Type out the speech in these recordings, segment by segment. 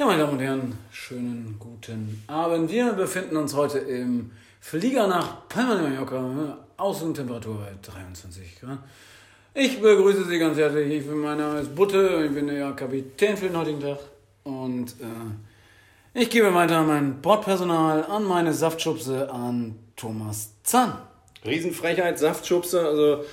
Ja, meine Damen und Herren, schönen guten Abend. Wir befinden uns heute im Flieger nach Palma de Mallorca. Außentemperatur bei 23 Grad. Ich begrüße Sie ganz herzlich. Ich bin, mein Name ist Butte. Ich bin der Kapitän für den heutigen Tag. Und äh, ich gebe weiter an mein Bordpersonal, an meine Saftschubse, an Thomas Zahn. Riesenfrechheit, Saftschubse. Also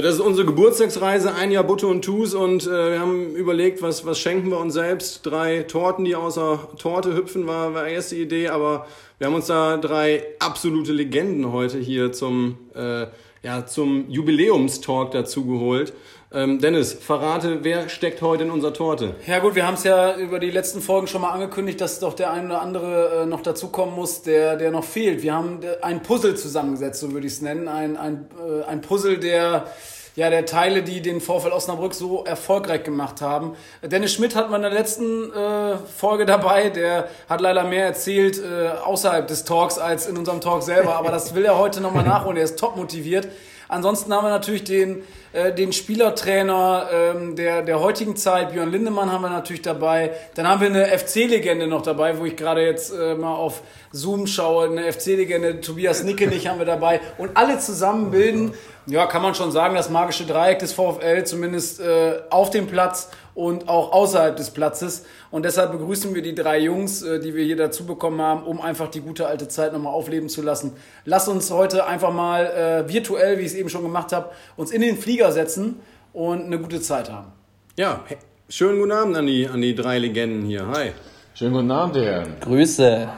das ist unsere Geburtstagsreise, ein Jahr Butter und Tus und äh, wir haben überlegt, was, was schenken wir uns selbst. Drei Torten, die außer Torte hüpfen, war, war erste Idee, aber wir haben uns da drei absolute Legenden heute hier zum, äh, ja, zum Jubiläumstalk dazu geholt. Ähm, Dennis, verrate, wer steckt heute in unserer Torte? Ja gut, wir haben es ja über die letzten Folgen schon mal angekündigt, dass doch der ein oder andere äh, noch dazukommen muss, der, der noch fehlt. Wir haben äh, ein Puzzle zusammengesetzt, so würde ich es nennen. Ein, ein, äh, ein Puzzle der ja, der Teile, die den Vorfall Osnabrück so erfolgreich gemacht haben. Dennis Schmidt hat man in der letzten äh, Folge dabei, der hat leider mehr erzählt äh, außerhalb des Talks als in unserem Talk selber, aber das will er heute nochmal nachholen, er ist top motiviert. Ansonsten haben wir natürlich den, äh, den Spielertrainer ähm, der, der heutigen Zeit, Björn Lindemann haben wir natürlich dabei. Dann haben wir eine FC-Legende noch dabei, wo ich gerade jetzt äh, mal auf Zoom schaue. Eine FC-Legende, Tobias Nickenich haben wir dabei. Und alle zusammen bilden, ja, kann man schon sagen, das magische Dreieck des VfL, zumindest äh, auf dem Platz und auch außerhalb des Platzes. Und deshalb begrüßen wir die drei Jungs, äh, die wir hier dazu bekommen haben, um einfach die gute alte Zeit nochmal aufleben zu lassen. Lass uns heute einfach mal äh, virtuell, wie ich es eben schon gemacht habe, uns in den Flieger setzen und eine gute Zeit haben. Ja, schönen guten Abend an die, an die drei Legenden hier. Hi. Schönen guten Abend, Herren. Grüße.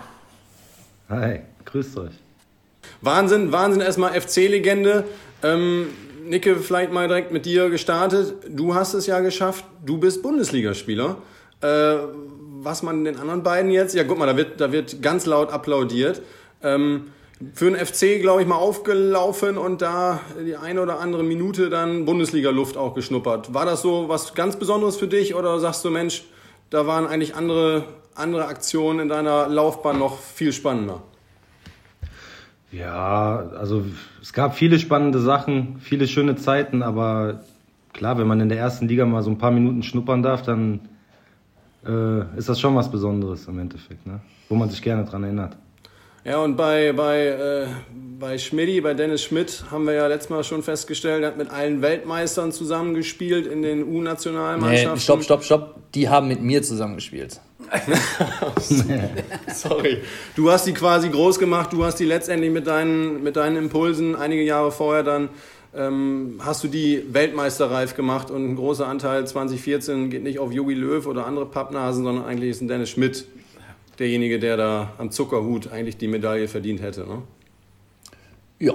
Hi, grüßt euch. Wahnsinn, Wahnsinn erstmal FC-Legende. Ähm, Nicke, vielleicht mal direkt mit dir gestartet. Du hast es ja geschafft, du bist Bundesligaspieler. Äh, was man den anderen beiden jetzt, ja guck mal, da wird, da wird ganz laut applaudiert. Ähm, für den FC, glaube ich, mal aufgelaufen und da die eine oder andere Minute dann Bundesliga-Luft auch geschnuppert. War das so was ganz Besonderes für dich oder sagst du, Mensch, da waren eigentlich andere, andere Aktionen in deiner Laufbahn noch viel spannender? Ja, also es gab viele spannende Sachen, viele schöne Zeiten, aber klar, wenn man in der ersten Liga mal so ein paar Minuten schnuppern darf, dann äh, ist das schon was Besonderes im Endeffekt, ne? wo man sich gerne dran erinnert. Ja, und bei, bei, äh, bei Schmidti, bei Dennis Schmidt, haben wir ja letztes Mal schon festgestellt, er hat mit allen Weltmeistern zusammengespielt in den U-Nationalmannschaften. Nee, stopp, stopp, stopp. Die haben mit mir zusammengespielt. Sorry. Du hast die quasi groß gemacht, du hast die letztendlich mit deinen, mit deinen Impulsen einige Jahre vorher dann ähm, hast du die weltmeisterreif gemacht und ein großer Anteil 2014 geht nicht auf Jogi Löw oder andere Pappnasen, sondern eigentlich ist ein Dennis Schmidt derjenige, der da am Zuckerhut eigentlich die Medaille verdient hätte. Ne? Ja,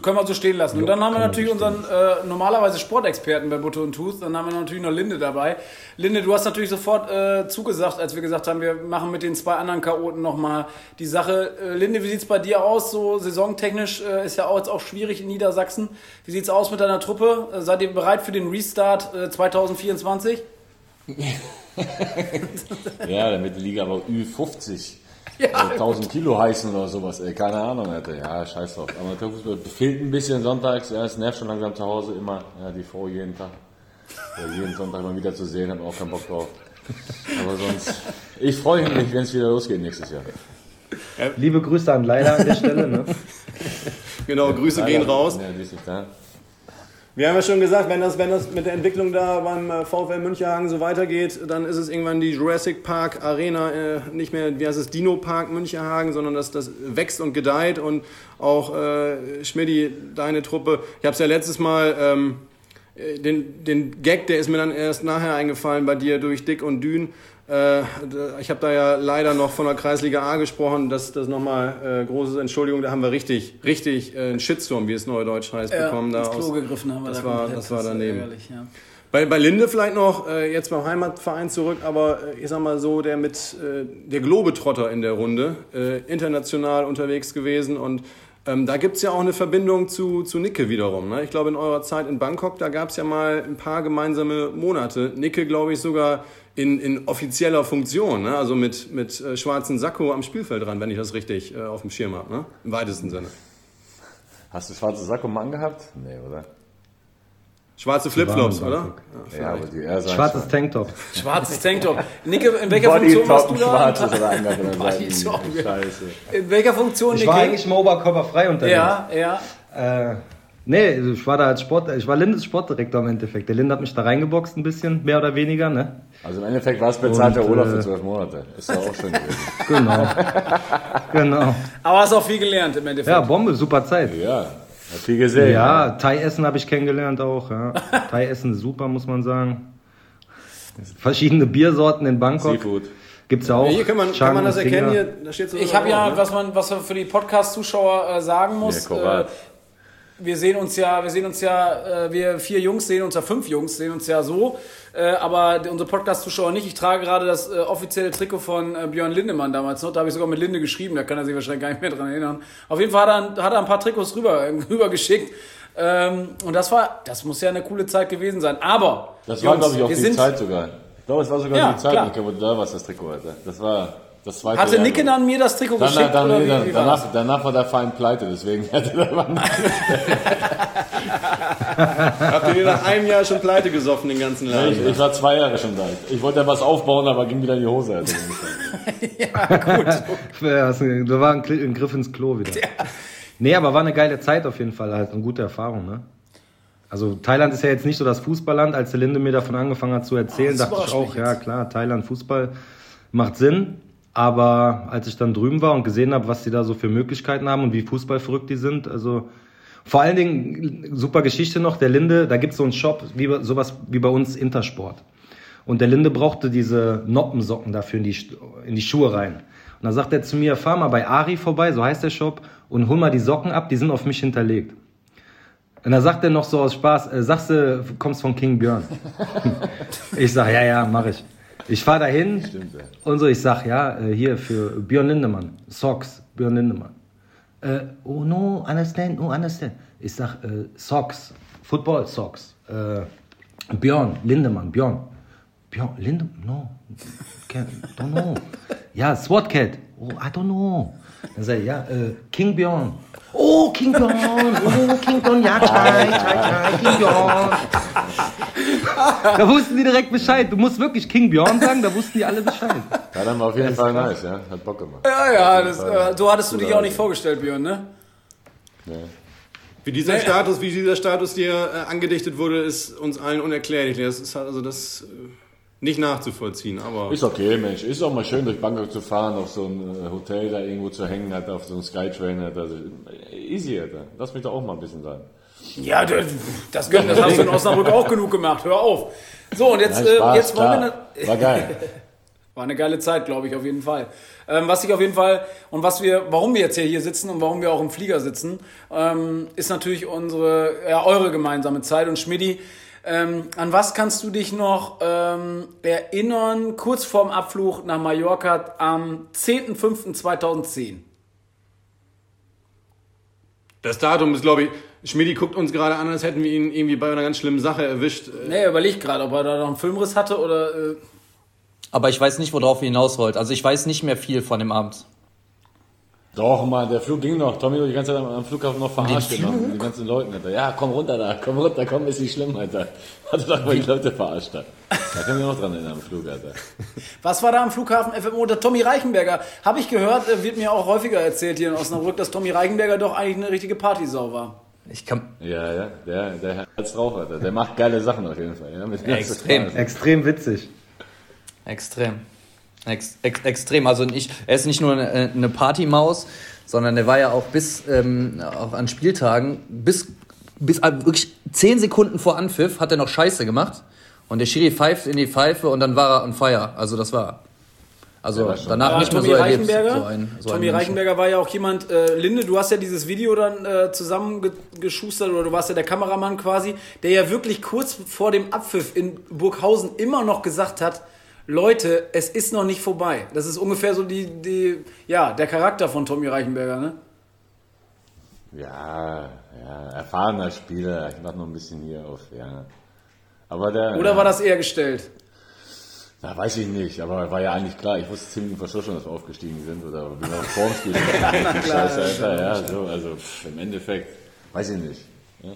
können wir so stehen lassen. und dann haben wir natürlich unseren äh, normalerweise Sportexperten bei Butter und Tooth. Dann haben wir natürlich noch Linde dabei. Linde, du hast natürlich sofort äh, zugesagt, als wir gesagt haben, wir machen mit den zwei anderen Chaoten nochmal die Sache. Äh, Linde, wie sieht's bei dir aus? So saisontechnisch äh, ist ja auch jetzt auch schwierig in Niedersachsen. Wie sieht's aus mit deiner Truppe? Äh, seid ihr bereit für den Restart äh, 2024? ja, damit die Liga aber Ü50 ja. Also 1000 Kilo heißen oder sowas, ey, keine Ahnung, hätte. Ja, scheiß drauf. Amateurfußball fehlt ein bisschen sonntags, ja, es nervt schon langsam zu Hause immer, ja, die Frau jeden Tag. Ja, jeden Sonntag mal wieder zu sehen, habe auch keinen Bock drauf. Aber sonst, ich freue mich, wenn es wieder losgeht nächstes Jahr. Liebe Grüße an Leila an der Stelle, ne? genau, Grüße Leider, gehen raus. Ja, die ist nicht da. Wir haben ja schon gesagt, wenn das, wenn das mit der Entwicklung da beim äh, VfL Müncherhagen so weitergeht, dann ist es irgendwann die Jurassic Park Arena, äh, nicht mehr, wie heißt es, Dino Park Müncherhagen, sondern das, das wächst und gedeiht und auch äh, Schmidti, deine Truppe. Ich habe es ja letztes Mal, ähm, äh, den, den Gag, der ist mir dann erst nachher eingefallen bei dir durch Dick und Dün. Äh, ich habe da ja leider noch von der Kreisliga A gesprochen, das, das nochmal äh, große Entschuldigung, da haben wir richtig, richtig äh, einen Shitstorm, wie es neudeutsch heißt, ja, bekommen. Da ins Klo aus, gegriffen haben wir das da war, komplett, das war daneben. Ärgerlich, ja. Bei, bei Linde vielleicht noch, äh, jetzt beim Heimatverein zurück, aber äh, ich sag mal so, der mit äh, der Globetrotter in der Runde, äh, international unterwegs gewesen und ähm, da gibt es ja auch eine Verbindung zu, zu Nicke wiederum. Ne? Ich glaube, in eurer Zeit in Bangkok, da gab es ja mal ein paar gemeinsame Monate. Nicke, glaube ich, sogar in, in offizieller Funktion, ne? also mit, mit äh, schwarzen Sakko am Spielfeld dran, wenn ich das richtig äh, auf dem Schirm habe, ne? im weitesten Sinne. Hast du schwarze Sakko mal angehabt? Nee, oder? Schwarze Flipflops, oder? Ja, aber die sagt Schwarzes Tanktop. Schwarzes Tanktop. Nicke, in welcher Funktion warst du da? schwarzes oder einer von der Body Seite. Top, ja. Scheiße. In welcher Funktion, Ich war eigentlich im Oberkörper unterwegs. Ja, ja. Äh, nee, also ich war da als Sport, ich war Lindes Sportdirektor im Endeffekt. Der Linde hat mich da reingeboxt ein bisschen, mehr oder weniger, ne? Also im Endeffekt war es bezahlter Und, Urlaub äh, für zwölf Monate. Ist doch auch schön gewesen. Genau. genau. Aber hast auch viel gelernt im Endeffekt. Ja, Bombe, super Zeit. Ja, hat viel gesehen. Ja, Thai-Essen habe ich kennengelernt auch. Ja. Thai-Essen ist super, muss man sagen. Verschiedene Biersorten in Bangkok. Seafood. Gibt's ja auch. Hier kann man, Chang kann man das erkennen. Hier, da steht so Ich habe ja, ne? was man, was man für die Podcast-Zuschauer äh, sagen muss. Ja, äh, wir sehen uns ja, wir sehen uns ja, äh, wir vier Jungs sehen uns ja, fünf Jungs sehen uns ja so, äh, aber unsere Podcast-Zuschauer nicht. Ich trage gerade das äh, offizielle Trikot von Björn Lindemann damals noch. Da habe ich sogar mit Linde geschrieben, da kann er sich wahrscheinlich gar nicht mehr dran erinnern. Auf jeden Fall hat er, hat er ein paar Trikots rüber, rüber geschickt. Ähm, und das war, das muss ja eine coole Zeit gewesen sein. Aber Das war, Jungs, glaube ich, auch die sind, Zeit sogar. Ich glaube, es war sogar Ja, die Zeit, klar. Wo du da warst, das Trikot hatte. Das war das zweite Hatte Jahr, Nicke glaub dann mir das Trikot dann, geschickt dann, oder nee, wie, dann, wie war das? danach, danach war der Verein pleite, deswegen hatte der Mann Habt ihr nach einem Jahr schon pleite gesoffen, den ganzen Laden? ich, ich war zwei Jahre schon da. Ich wollte ja was aufbauen, aber ging wieder in die Hose. Also, Ja, das- Da war ein, Griff ins Klo wieder. Nee, aber war eine geile Zeit auf jeden Fall, halt eine gute Erfahrung, ne? Also Thailand ist ja jetzt nicht so das Fußballland. Als der Linde mir davon angefangen hat zu erzählen, Oh, dachte ich auch, ja klar, Thailand Fußball macht Sinn. Aber als ich dann drüben war und gesehen habe, was die da so für Möglichkeiten haben und wie fußballverrückt die sind, also vor allen Dingen super Geschichte noch, der Linde, da gibt's so einen Shop, wie sowas wie bei uns Intersport. Und der Linde brauchte diese Noppensocken dafür in die, in die Schuhe rein. Und dann sagt er zu mir, fahr mal bei Ari vorbei, so heißt der Shop, und hol mal die Socken ab, die sind auf mich hinterlegt. Und dann sagt er noch so aus Spaß, äh, sagst du, kommst von King Björn. ich sag, ja, ja, mach ich. Ich fahr dahin Stimmt, ja. und so, ich sag, ja, äh, hier für Björn Lindemann, Socks, Björn Lindemann. Äh, oh no, understand, no, understand. Ich sag, äh, Socks, Football Socks. Äh, Björn, Lindemann, Björn. Björn, Lindemann, no, don't know. Ja, SWAT Cat. Oh, I don't know. Dann sag ich, ja, äh, King Björn. Oh, King Björn, oh, King Björn, ja, tschai, tschai, tschai, King Björn. Da wussten die direkt Bescheid. Du musst wirklich King Björn sagen, da wussten die alle Bescheid. Ja, dann war auf jeden Fall nice, ja. Hat Bock gemacht. Ja, ja, das, äh, so hattest du dich auch nicht vorgestellt, Björn, ne? Wie dieser Status, wie dieser Status dir äh, angedichtet wurde, ist uns allen unerklärlich. Das ist halt also das äh, nicht nachzuvollziehen, aber Ist okay, Mensch. Ist auch mal schön, durch Bangkok zu fahren, auf so ein äh, Hotel da irgendwo zu hängen, hat, auf so einem Skytrain. Hat, also, easy, Alter. Lass mich doch auch mal ein bisschen sein. Ja, du- das, können- das hast du in Osnabrück auch genug gemacht. Hör auf. So, und jetzt, Nein, äh, Spaß, jetzt wollen wir... klar. ne- War geil. War eine geile Zeit, glaube ich, auf jeden Fall. Ähm, was ich auf jeden Fall und was wir, warum wir jetzt hier, hier sitzen und warum wir auch im Flieger sitzen, ähm, ist natürlich unsere, ja, eure gemeinsame Zeit. Und Schmidti, ähm, an was kannst du dich noch ähm, erinnern, kurz vorm Abflug nach Mallorca am 10.05.2010? das Datum ist, glaube ich, Schmidi guckt uns gerade an, als hätten wir ihn irgendwie bei einer ganz schlimmen Sache erwischt. Nee, überleg gerade, ob er da noch einen Filmriss hatte oder... Äh, Aber ich weiß nicht, worauf ihr hinaus wollt. Also ich weiß nicht mehr viel von dem Abend. Doch, mal, der Flug ging noch. Tommy hat die ganze Zeit am, am Flughafen noch verarscht genommen. Die ganzen Leute, Alter. Ja, komm runter da, komm runter, komm, ist nicht schlimm, Alter. Hat er doch mal die Leute verarscht hat. Da können wir noch dran erinnern am Flug, Alter. Was war da am Flughafen FMO? Der Tommy Reichenberger. Habe ich gehört, äh, wird mir auch häufiger erzählt hier in Osnabrück, dass Tommy Reichenberger doch eigentlich eine richtige Partysau war. Ich kann. Ja, ja, der, der hat's drauf, Alter. Der macht geile Sachen auf jeden Fall. Ja, mit Extrem. Extrem witzig. Extrem. Ex, ex, extrem. Also ich, er ist nicht nur eine, eine Partymaus, sondern er war ja auch bis ähm, auch an Spieltagen, bis, bis äh, wirklich zehn Sekunden vor Anpfiff hat er noch Scheiße gemacht. Und der Schiri pfeift in die Pfeife und dann war er on fire. Also das war. Also schon- danach Ja, nicht mehr Tommy so erlebt. Reichenberger, So ein, so Tommy. Reichenberger war ja auch jemand, äh, Linde, du hast ja dieses Video dann äh, zusammengeschustert oder du warst ja der Kameramann quasi, der ja wirklich kurz vor dem Abpfiff in Burghausen immer noch gesagt hat, Leute, es ist noch nicht vorbei. Das ist ungefähr so die, die ja, der Charakter von Tommy Reichenberger, ne? Ja, ja, erfahrener Spieler. Ich mach noch ein bisschen hier auf, ja. Aber der. Oder war das eher gestellt? Na, weiß ich nicht, aber war ja eigentlich klar. Ich wusste ziemlich vor schon, dass wir aufgestiegen sind oder wie wir vor dem Spiel. Scheiße, Alter, ja, so, also pff, im Endeffekt, weiß ich nicht. Ja.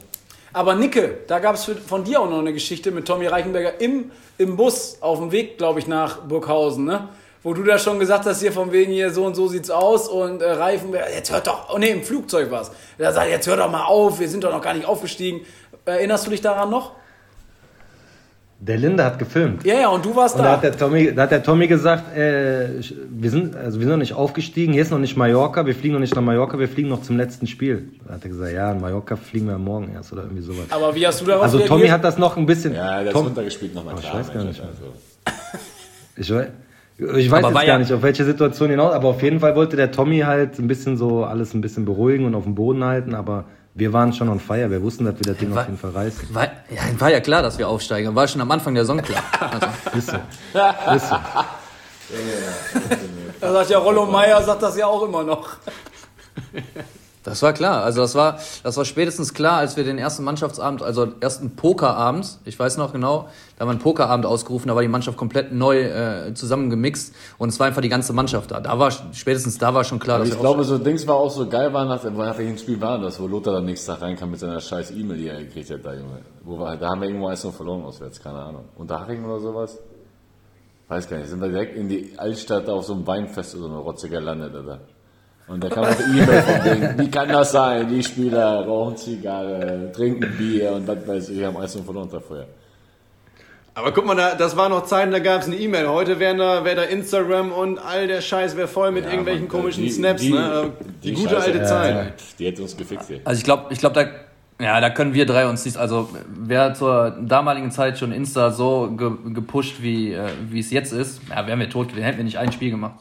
Aber Nicke, da gab es von dir auch noch eine Geschichte mit Tommy Reichenberger im, im Bus auf dem Weg, glaube ich, nach Burghausen, ne? Wo du da schon gesagt hast, hier von wegen hier so und so sieht's aus und äh, Reifenberger, jetzt hört doch, oh ne, im Flugzeug war's. Da sagt, jetzt hör doch mal auf, wir sind doch noch gar nicht aufgestiegen. Erinnerst du dich daran noch? Der Linde hat gefilmt. Ja, ja, und du warst und da. Da hat der Tommy, da hat der Tommy gesagt, äh, wir, sind, also wir sind noch nicht aufgestiegen, hier ist noch nicht Mallorca, wir fliegen noch nicht nach Mallorca, wir fliegen noch zum letzten Spiel. Da hat er gesagt, ja, in Mallorca fliegen wir morgen erst oder irgendwie sowas. Aber wie hast du darauf Also Tommy hat das noch ein bisschen... Ja, der Tom, ist runtergespielt nochmal. Oh, ich weiß gar nicht. Also. Ich weiß, ich weiß jetzt gar nicht, auf welche Situation hinaus, aber auf jeden Fall wollte der Tommy halt ein bisschen so alles ein bisschen beruhigen und auf dem Boden halten, aber wir waren schon on fire, wir wussten, dass wir das Ding war, auf jeden Fall reißen. War, ja, war ja klar, dass wir aufsteigen, war schon am Anfang der Saison klar. Also. ist so. Ist so. Da sagt ja Rollo Meier, sagt das ja auch immer noch. Das war klar. Also das war, das war spätestens klar, als wir den ersten Mannschaftsabend, also ersten Pokerabend, ich weiß noch genau, da haben wir einen Pokerabend ausgerufen, da war die Mannschaft komplett neu äh, zusammengemixt und es war einfach die ganze Mannschaft da. Da war spätestens da war schon klar. dass ich glaube, so Dings war auch so geil war, nach, nach welchem Spiel war das, wo Lothar dann nächsten Tag reinkam mit seiner scheiß E-Mail, die er gekriegt hat, da Junge. Wo war, da haben wir irgendwo eins noch verloren auswärts, keine Ahnung. Unterhaching oder sowas? Weiß gar nicht. Sind wir direkt in die Altstadt auf so einem Weinfest oder so eine Rotze gelandet, oder? Und da kam auch E-Mail von denen, wie kann das sein? Die Spieler rauchen Zigarre, trinken Bier und was weiß ich, haben alles nur verloren vorher. Aber guck mal, da, das war noch Zeiten, da gab es eine E-Mail. Heute wäre da, wär da Instagram und all der Scheiß wäre voll mit ja, irgendwelchen Mann, komischen die, Snaps. Die, ne? die, die gute Scheiße, alte Zeit. Ja, die hätte uns gefixt hier. Also ich glaube, ich glaub, da, ja, da können wir drei uns nicht. Also wer zur damaligen Zeit schon Insta so ge, gepusht, wie äh, wie es jetzt ist, ja, wären wir tot, hätten wir nicht ein Spiel gemacht.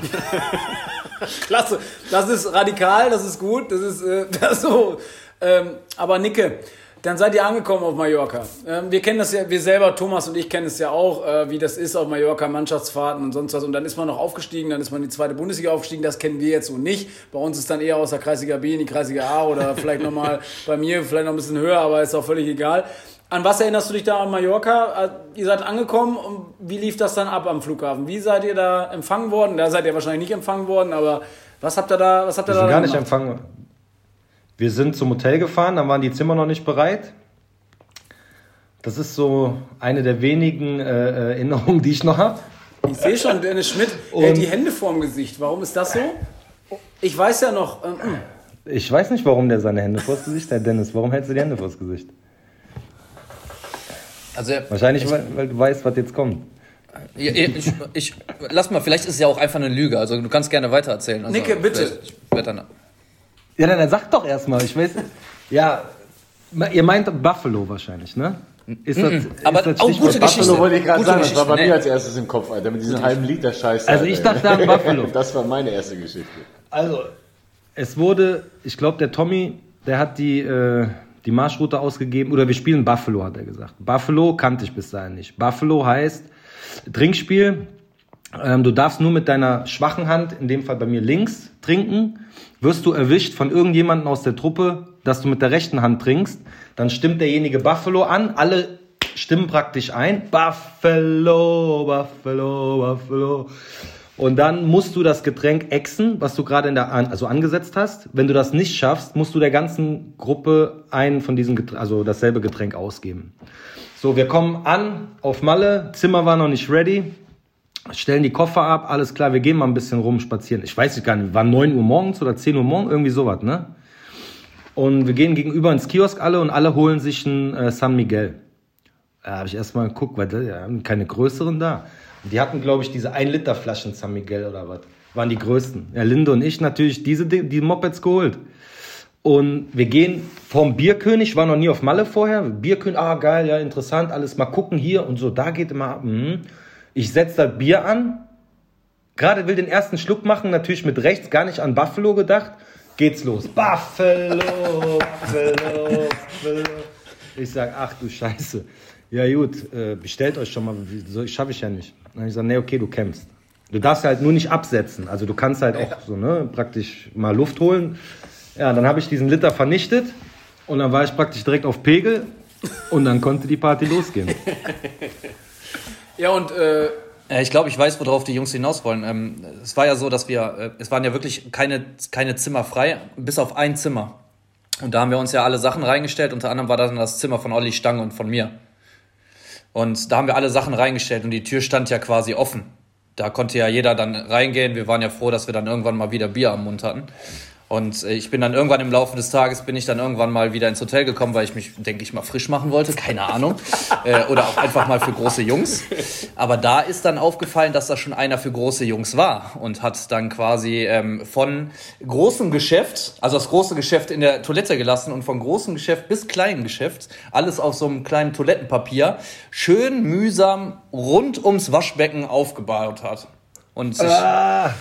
Klasse. Das ist radikal, das ist gut, das ist äh, das so. Ähm, aber Nicke, dann seid ihr angekommen auf Mallorca. Ähm, wir kennen das ja, wir selber, Thomas und ich kennen es ja auch, äh, wie das ist auf Mallorca, Mannschaftsfahrten und sonst was. Und dann ist man noch aufgestiegen, dann ist man in die zweite Bundesliga aufgestiegen. Das kennen wir jetzt so nicht. Bei uns ist dann eher aus der Kreisliga B in die Kreisliga A oder vielleicht nochmal bei mir, vielleicht noch ein bisschen höher, aber ist auch völlig egal. An was erinnerst du dich da an Mallorca? Äh, ihr seid angekommen und wie lief das dann ab am Flughafen? Wie seid ihr da empfangen worden? Da seid ihr wahrscheinlich nicht empfangen worden, aber was habt ihr da, was habt ihr Wir da sind gar nicht empfangen. Wir sind zum Hotel gefahren, dann waren die Zimmer noch nicht bereit. Das ist so eine der wenigen äh, Erinnerungen, die ich noch habe. Ich sehe schon, Dennis Schmidt hält die Hände vorm Gesicht. Warum ist das so? Ich weiß ja noch. Ähm, ich weiß nicht, warum der seine Hände vors Gesicht hält, Dennis. Warum hältst du die Hände vors Gesicht? Also, Wahrscheinlich, ich, weil, weil, du weißt, was jetzt kommt. Ich, ich, ich, lass mal, vielleicht ist es ja auch einfach eine Lüge. Also du kannst gerne weitererzählen. Also, Nicke, bitte. Dann, ja, dann, dann sag doch erstmal. Ich weiß. Ja, ihr meint Buffalo wahrscheinlich, ne? Ist das, mm aber ist das auch gute Geschichte. Buffalo wollte ich gerade sagen, das war bei nee. mir als erstes im Kopf, Alter, mit diesem halben Liter Scheiß. Also ich dachte an Buffalo. Das war meine erste Geschichte. Also, es wurde, ich glaube, der Tommy, der hat die, äh, die Marschroute ausgegeben, oder wir spielen Buffalo, hat er gesagt. Buffalo kannte ich bis dahin nicht. Buffalo heißt Trinkspiel, ähm, du darfst nur mit deiner schwachen Hand, in dem Fall bei mir links, trinken. Wirst du erwischt von irgendjemandem aus der Truppe, dass du mit der rechten Hand trinkst, dann stimmt derjenige Buffalo an. Alle stimmen praktisch ein. Buffalo, Buffalo, Buffalo. Und dann musst du das Getränk exen, was du gerade in der also angesetzt hast. Wenn du das nicht schaffst, musst du der ganzen Gruppe einen von diesen Getränk, also dasselbe Getränk ausgeben. So, wir kommen an auf Malle, Zimmer war noch nicht ready, stellen die Koffer ab, alles klar, wir gehen mal ein bisschen rum spazieren. Ich weiß gar nicht, war 9 Uhr morgens oder 10 Uhr morgens, irgendwie sowas, ne? Und wir gehen gegenüber ins Kiosk alle und alle holen sich ein äh, San Miguel. Da habe ich erstmal geguckt, weil die haben keine größeren da. Die hatten, glaube ich, diese 1 Liter Flaschen San Miguel oder was. Waren die größten. Ja, Linde und ich natürlich diese die Mopeds geholt. Und wir gehen vom Bierkönig, war noch nie auf Malle vorher. Bierkönig, ah geil, ja interessant, alles mal gucken hier und so. Da geht immer ab. Mhm. Ich setze das Bier an. Gerade will den ersten Schluck machen, natürlich mit rechts, gar nicht an Buffalo gedacht. Geht's los. Buffalo, Buffalo, Buffalo. Ich sag, ach du Scheiße. Ja gut, äh, bestellt euch schon mal, so schaffe ich ja nicht. Dann ich sage, nee, okay, du kämpfst. Du darfst halt nur nicht absetzen. Also du kannst halt auch so, ne, praktisch mal Luft holen. Ja, dann habe ich diesen Liter vernichtet und dann war ich praktisch direkt auf Pegel und dann konnte die Party losgehen. ja, und äh, ich glaube, ich weiß, worauf die Jungs hinaus wollen. Ähm, es war ja so, dass wir, äh, es waren ja wirklich keine, keine Zimmer frei, bis auf ein Zimmer. Und da haben wir uns ja alle Sachen reingestellt. Unter anderem war das dann das Zimmer von Olli Stange und von mir. Und da haben wir alle Sachen reingestellt und die Tür stand ja quasi offen. Da konnte ja jeder dann reingehen. Wir waren ja froh, dass wir dann irgendwann mal wieder Bier am Mund hatten. Und äh, ich bin dann irgendwann im Laufe des Tages bin ich dann irgendwann mal wieder ins Hotel gekommen, weil ich mich, denke ich mal, frisch machen wollte, keine Ahnung. äh, oder auch einfach mal für große Jungs. Aber da ist dann aufgefallen, dass da schon einer für große Jungs war und hat dann quasi ähm, von großem Geschäft, also das große Geschäft in der Toilette gelassen und von großem Geschäft bis kleinen Geschäft, alles auf so einem kleinen Toilettenpapier, schön mühsam rund ums Waschbecken aufgebaut hat. Und sich, Ah.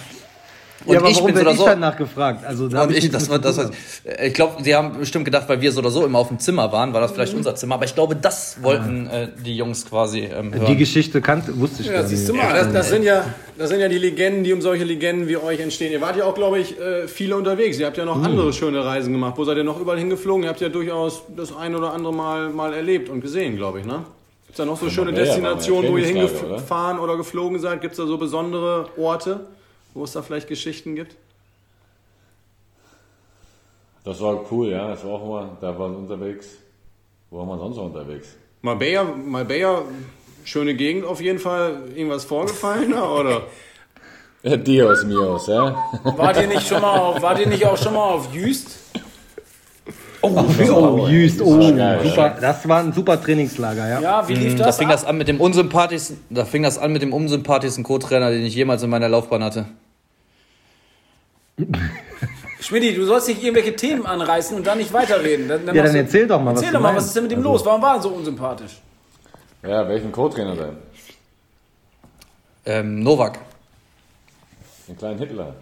Und ja, aber ich warum bin so oder ich so. dann nachgefragt? Also, da hab Und ich, nichts das war, das war, ich glaube, sie haben bestimmt gedacht, weil wir so oder so immer auf dem Zimmer waren, war das vielleicht unser Zimmer. Aber ich glaube, das wollten äh, die Jungs quasi ähm, hören. Die Geschichte kannte, wusste ich Ja, gar nicht. siehst du mal. das, das, sind ja, das sind ja die Legenden, die um solche Legenden wie euch entstehen. Ihr wart ja auch, glaube ich, äh, viele unterwegs. Ihr habt ja noch andere schöne Reisen gemacht. Wo seid ihr noch überall hingeflogen? Ihr habt ja durchaus das ein oder andere Mal, mal erlebt und gesehen, glaube ich, ne? Gibt es da noch so schöne Destinationen, wo ihr Trainingslager, oder? hingefahren oder geflogen seid? Gibt es da so besondere Orte, wo es da vielleicht Geschichten gibt? Das war cool, ja. Das war auch immer, da waren wir unterwegs. Wo waren wir sonst noch unterwegs? Marbella, Marbella, schöne Gegend auf jeden Fall. Irgendwas vorgefallen, da, oder? Ja, Dios mios, ja. Wart ihr nicht schon mal auf, wart ihr nicht auch schon mal auf Jüst? Oh, oh, Jüst, oh, geil, super. Das war ein super Trainingslager, ja. Ja, wie lief da das? fing ab? das an mit dem unsympathischsten, da fing das an mit dem unsympathischsten Co-Trainer, den ich jemals in meiner Laufbahn hatte. Schmidti, du sollst nicht irgendwelche Themen anreißen und dann nicht weiterreden. Dann, Ja, dann du- erzähl doch mal, was Erzähl du doch mal, was meinst. ist denn mit ihm Also- los? Warum war er so unsympathisch? Ja, welchen Co-Trainer denn? Ähm, Novak. Den kleinen Hitler.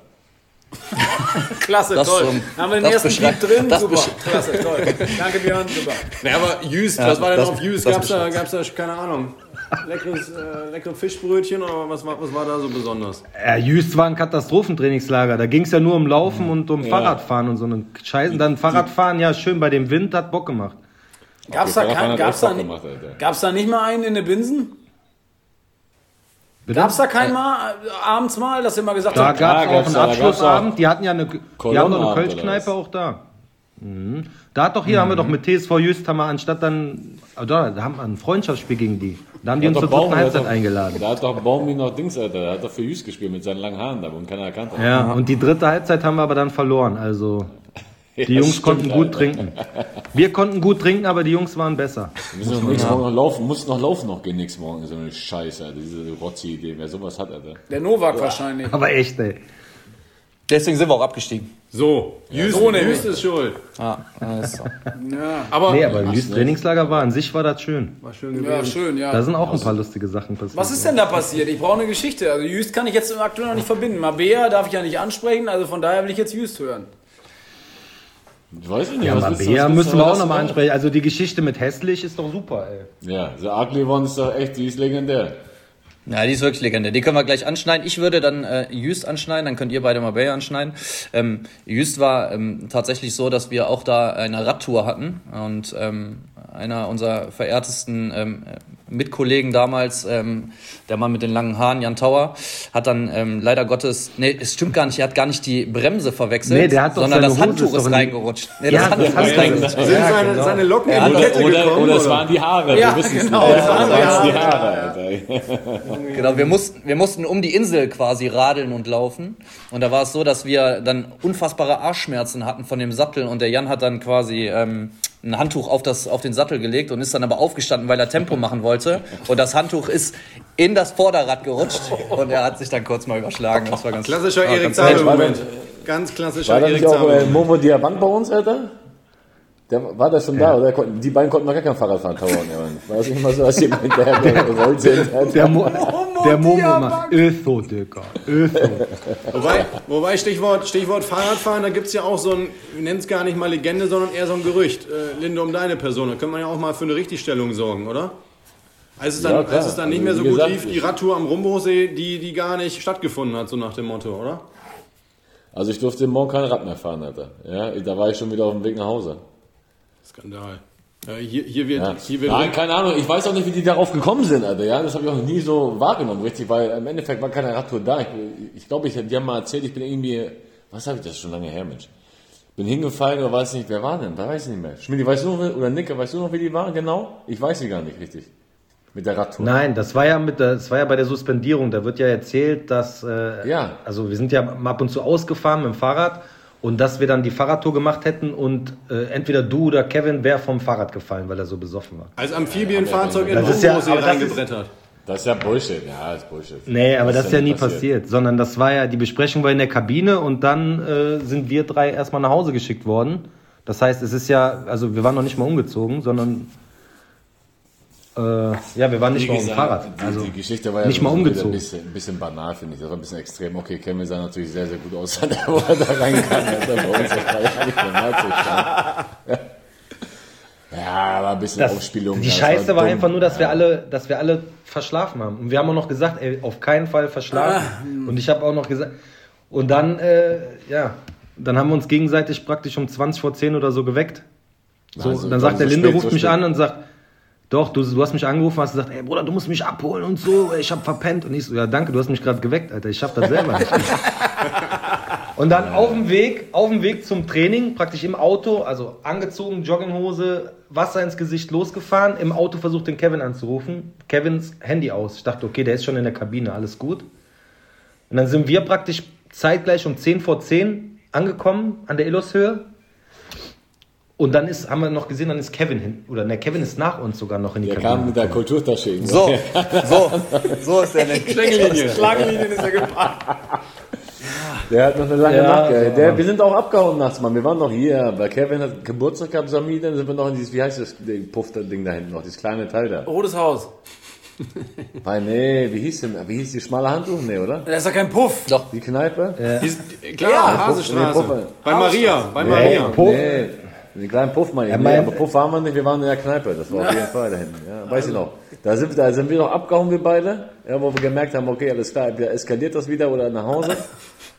Klasse, Das, toll. ähm, Haben wir den ersten Piep drin? das Super. Klasse, toll. Danke, Björn. Super. Ja, aber Jüst, Ja, was war denn das- auf Jüst? das Gab's da, beschreibt- gab's da, keine Ahnung, leckeres, äh, leckere Fischbrötchen oder was war, was war da so besonders? Ja, Jüst war ein Katastrophentrainingslager. Da ging es ja nur um Laufen und um Fahrradfahren und so einen Scheißen. Dann Fahrradfahren, ja, schön bei dem Wind, hat Bock gemacht. Gab's da, Fahrradfahren kein, gab's, da, gemacht, gab's da nicht mal einen in der Binsen? Bitte? Gab's da keinen mal äh, abends mal, dass ihr mal gesagt Da habt, gab es Ja, auch gab's einen da, da Abschlussabend. Die hatten ja eine, die haben doch eine Kölschkneipe auch da. Mhm. Da hat doch hier, haben wir doch mit TSV Jüst, haben wir anstatt dann, ah, da, da haben wir ein Freundschaftsspiel gegen die. Da haben die uns zur dritten Halbzeit doch- eingeladen. Da hat doch Baumi noch Dings, Alter. Der hat doch für Jüst gespielt mit seinen langen Haaren da, wo ihn keiner erkannt hat. Ja, und die dritte Halbzeit haben wir aber dann verloren. Also die Ja, Jungs stimmt, konnten gut Alter. trinken. Wir konnten gut trinken, aber die Jungs waren besser. Wir müssen noch nächsten Morgen noch laufen, muss noch laufen noch gehen nächsten Morgen. So eine Scheiße, Alter. Diese Rotzi-Idee, wer sowas hat, Alter. der Novak wahrscheinlich. Aber echt, ey. Deswegen sind wir auch abgestiegen. So, Jüst, so. Jüst ist schuld. Ah, ist so. Ja, Aber, Nee, aber Jüst Trainingslager war an sich war das schön. war schön gewesen. ja schön, ja. Da sind auch ein paar lustige Sachen passiert. Was ist denn da passiert? Ich brauche eine Geschichte. Also Jüst kann ich jetzt aktuell noch nicht verbinden. Mabea darf ich ja nicht ansprechen, also von daher will ich jetzt Jüst hören. Ich weiß nicht, Ja, was aber willst du- Bea was willst müssen wir auch nochmal ansprechen. Also die Geschichte mit hässlich ist doch super, ey. Ja, The Ugly One ist doch echt, die ist legendär. Ja, die ist wirklich legendär. Die können wir gleich anschneiden. Ich würde dann äh, Jüst anschneiden, dann könnt ihr beide mal Bayer anschneiden. Ähm, Jüst war ähm, tatsächlich so, dass wir auch da eine Radtour hatten und ähm, einer unserer verehrtesten ähm, Mitkollegen damals, ähm, der Mann mit den langen Haaren, Jan Tauer, hat dann ähm, leider Gottes, nee, es stimmt gar nicht, er hat gar nicht die Bremse verwechselt, Nee, der hat sondern das Handtuch ist reingerutscht. Nee, Ja, das Handtuch das ist reingerutscht. Sind seine, seine Locken in die Oder, Kette oder, gekommen? oder es waren die Haare, Ja, wir wissen es genau, nicht. es waren die es Haare. die Haare, Alter. Genau, wir mussten, wir mussten um die Insel quasi radeln und laufen. Und da war es so, dass wir dann unfassbare Arschschmerzen hatten von dem Sattel. Und der Jan hat dann quasi ähm, ein Handtuch auf, das, auf den Sattel gelegt und ist dann aber aufgestanden, weil er Tempo machen wollte. Und das Handtuch ist in das Vorderrad gerutscht und er hat sich dann kurz mal überschlagen. Das war ganz Klassischer war Erik ganz Zabel War Moment. Ganz klassischer War da Erik nicht auch äh, Zabel. Momo Diamant bei uns, Alter? Der, war der schon da? Oder konnten, die beiden konnten noch gar kein Fahrrad fahren, Tauern. Ja, war das nicht mal so, als jemand hinterher gerollt sind? Der, Mo der Momo mal. Ist so, Digga. Ist so. Wobei, wobei Stichwort, Stichwort Fahrradfahren, da gibt es ja auch so ein, wir nennen es gar nicht mal Legende, sondern eher so ein Gerücht. Äh, Linde, um deine Person, da könnte man ja auch mal für eine Richtigstellung sorgen, oder? Als es dann, Ja, als es dann nicht Also, mehr so wie gut lief, die Radtour am Rumbuchsee, die, die gar nicht stattgefunden hat, so nach dem Motto, oder? Also ich durfte morgen kein Rad mehr fahren, Alter. Ja, da war ich schon wieder auf dem Weg nach Hause. Skandal. Ja, hier, hier wird, Ja. hier wird Nein, keine Ahnung. Ich weiß auch nicht, wie die darauf gekommen sind, Alter. Ja, das habe ich auch nie so wahrgenommen, richtig, weil im Endeffekt war keine Radtour da. Ich, ich glaube, ich, die haben mal erzählt, ich bin irgendwie, was habe ich das schon lange her, Mensch. Bin hingefallen oder weiß nicht, wer war denn? Da weiß ich nicht mehr. Schmidt, weißt du noch, oder Nicker, weißt du noch, wie die waren genau? Ich weiß sie gar nicht richtig. Mit der Radtour. Nein, das war ja mit der, das war ja bei der Suspendierung. Da wird ja erzählt, dass äh, Ja. also wir sind ja ab und zu ausgefahren mit dem Fahrrad und dass wir dann die Fahrradtour gemacht hätten und äh, entweder du oder Kevin wäre vom Fahrrad gefallen, weil er so besoffen war. Als Amphibienfahrzeug in Das ist ja- das reingebrettert. Das ist ja Bullshit. Ja, das ist Bullshit. Nee, aber das, ist ja nie nicht passiert. sondern das war ja, die Besprechung war in der Kabine und dann äh, sind wir drei erstmal nach Hause geschickt worden. Das heißt, es ist ja, also wir waren noch nicht mal umgezogen, sondern äh, ja, wir waren nicht Wie mal auf dem Fahrrad. Die, Also die Geschichte war ja nicht mal umgezogen. Ein bisschen, ein bisschen banal, finde ich. Das war ein bisschen extrem. Okay, Kevin sah natürlich sehr, sehr gut aus, wo er da reinkam. Bei uns das war ja nicht normal Zustand. Ja, aber ein bisschen das, Aufspielung. die Scheiße war, dumm. einfach nur, dass wir alle, dass wir alle verschlafen haben. Und wir haben auch noch gesagt, ey, auf keinen Fall verschlafen. Und ich habe auch noch gesagt, und dann, äh, ja, dann haben wir uns gegenseitig praktisch um 20 vor 10 oder so geweckt. So, Also, dann sagt so der Linde, spät, ruft so mich spät. an und sagt, doch, du, du hast mich angerufen, hast gesagt, ey Bruder, du musst mich abholen und so, ich hab verpennt. Und ich so, ja danke, du hast mich gerade geweckt, Alter, ich schaff das selber nicht. und dann auf dem Weg, auf dem Weg zum Training, praktisch im Auto, also angezogen, Jogginghose, Wasser ins Gesicht losgefahren, im Auto versucht den Kevin anzurufen, Kevins Handy aus. Ich dachte, okay, der ist schon in der Kabine, alles gut. Und dann sind wir praktisch zeitgleich um 10 vor 10 angekommen an der Illushöhe. Und dann ist, haben wir noch gesehen, dann ist Kevin hin. Oder ne, Kevin ist nach uns sogar noch in die Der Kabine. kam mit der Kulturtasche. irgendwie. So, so, so ist der nicht. Schlängellinie. Schlangenlinien ist er gefahren. Der hat noch eine lange Ja, Nacht. So. Der, wir sind auch abgehauen nachts, Mann. Wir waren noch hier. Bei Kevin hat Geburtstag gehabt, Sami, dann sind wir noch in dieses, wie heißt das Ding, Puff, das Ding da hinten noch, dieses kleine Teil da. Rotes Haus. Nein, nee, wie hieß denn, wie hieß die schmale Handtuch? Nee, oder? Das ist doch kein Puff. Doch. Die Kneipe? Die- Klar, Ja, Hasestraße. Puff- nee, bei Maria, bei Hey, Maria. Puff. Nee, den kleinen Puff meine ich. Nee, meint- aber Puff waren wir nicht, wir waren in der Kneipe. Das war auf jeden Fall da hinten. Ja, weiß ich noch. Da sind, da sind wir noch abgehauen, wir beide. Ja, wo wir gemerkt haben, okay, alles klar, entweder eskaliert das wieder oder nach Hause.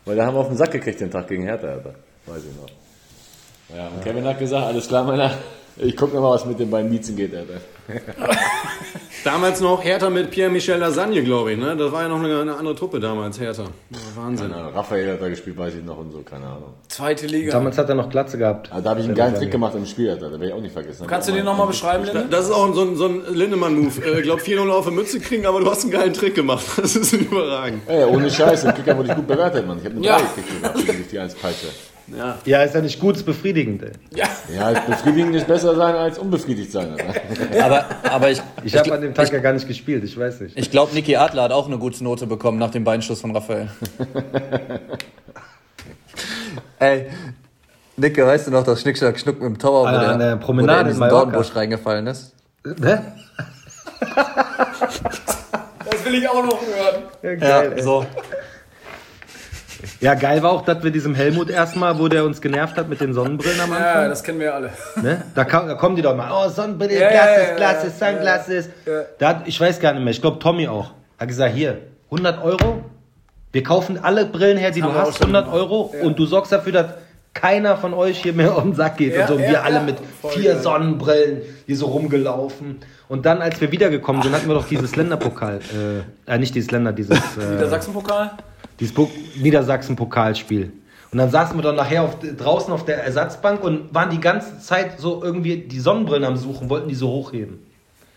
Weil da haben wir auf den Sack gekriegt den Tag gegen Hertha, Alter. Weiß ich noch. Ja, und Kevin hat gesagt, alles klar, meiner. Ich guck noch mal, was mit den beiden Miezen geht, Alter. Damals noch Hertha mit Pierre-Michel Lasagne, glaube ich. Ne? Das war ja noch eine, eine andere Truppe damals, Hertha. Ja, Wahnsinn. Keine Ahnung, Raphael hat da gespielt, weiß ich noch und so, keine Ahnung. Zweite Liga. Damals hat er noch Glatze gehabt. Aber da habe ich einen geilen Trick gemacht im Spiel, Alter. Da werde ich auch nicht vergessen. Kannst du den nochmal beschreiben, Linde? Das ist auch so ein, so ein Lindemann-Move. Ich glaube, 4-0 auf der Mütze kriegen, aber du hast einen geilen Trick gemacht. Das ist überragend. Ey, ohne Scheiß, im Kicker wurde ich gut bewertet, Mann. Ich habe eine Ja. 3 gekriegt sogar, durch die 1 Peitsche. Ja, ist ja nicht gut, ist befriedigend. Ey. Ja, befriedigend ist besser sein als unbefriedigt sein. Aber, aber ich, Ich habe an dem Tag ja gar nicht gespielt, ich weiß nicht. ich glaube, Niki Adler hat auch eine gute Note bekommen nach dem Beinschuss von Raphael. Ey, Nicke, weißt du noch, dass Schnick, Schnack, Schnuck mit dem Tower, Ah, der, an Promenade in in diesen. Dornbusch reingefallen ist? Hä? Das will ich auch noch hören. Ja, geil, ey. so. Ja, geil war auch, dass wir diesem Helmut erstmal, wo der uns genervt hat mit den Sonnenbrillen am Anfang. Ja, das kennen wir ja alle. Ne? Da, kam, da kommen die doch mal, oh, Sonnenbrille, Ja, Glasses, ja, Glasses, ja, Sunglasses. Da hat, ich weiß gar nicht mehr, ich glaube Tommy auch. Hat gesagt, hier, 100 Euro, wir kaufen alle Brillen her, die haben du hast, schon 100 gemacht. Euro und du sorgst dafür, dass keiner von euch hier mehr auf den Sack geht. Und so. Und wir alle mit Voll vier geil. Sonnenbrillen hier so rumgelaufen. Und dann, als wir wiedergekommen sind, hatten wir doch dieses Länderpokal, äh, äh, nicht dieses Länder, dieses... Äh, Der Sachsenpokal? Dieses Niedersachsen-Pokalspiel. Und dann saßen wir dann nachher auf, draußen auf der Ersatzbank und waren die ganze Zeit so irgendwie die Sonnenbrillen am Suchen, wollten die so hochheben.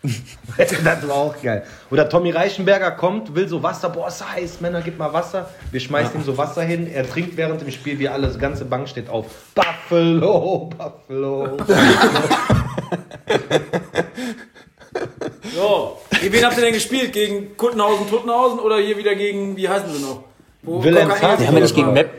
das war auch geil. Oder Tommy Reichenberger kommt, will so Wasser, boah, ist heiß, Männer, gib mal Wasser. Wir schmeißen ihm so Wasser hin, er trinkt während dem Spiel, wie alle, die ganze Bank steht auf. Buffalo, Buffalo. So. Gegen wen habt ihr denn gespielt? Gegen Kuttenhausen, Tuttenhausen oder hier wieder gegen, wie heißen sie noch? Wo Wilhelmshaven. Die haben wir nicht gegen war. Map.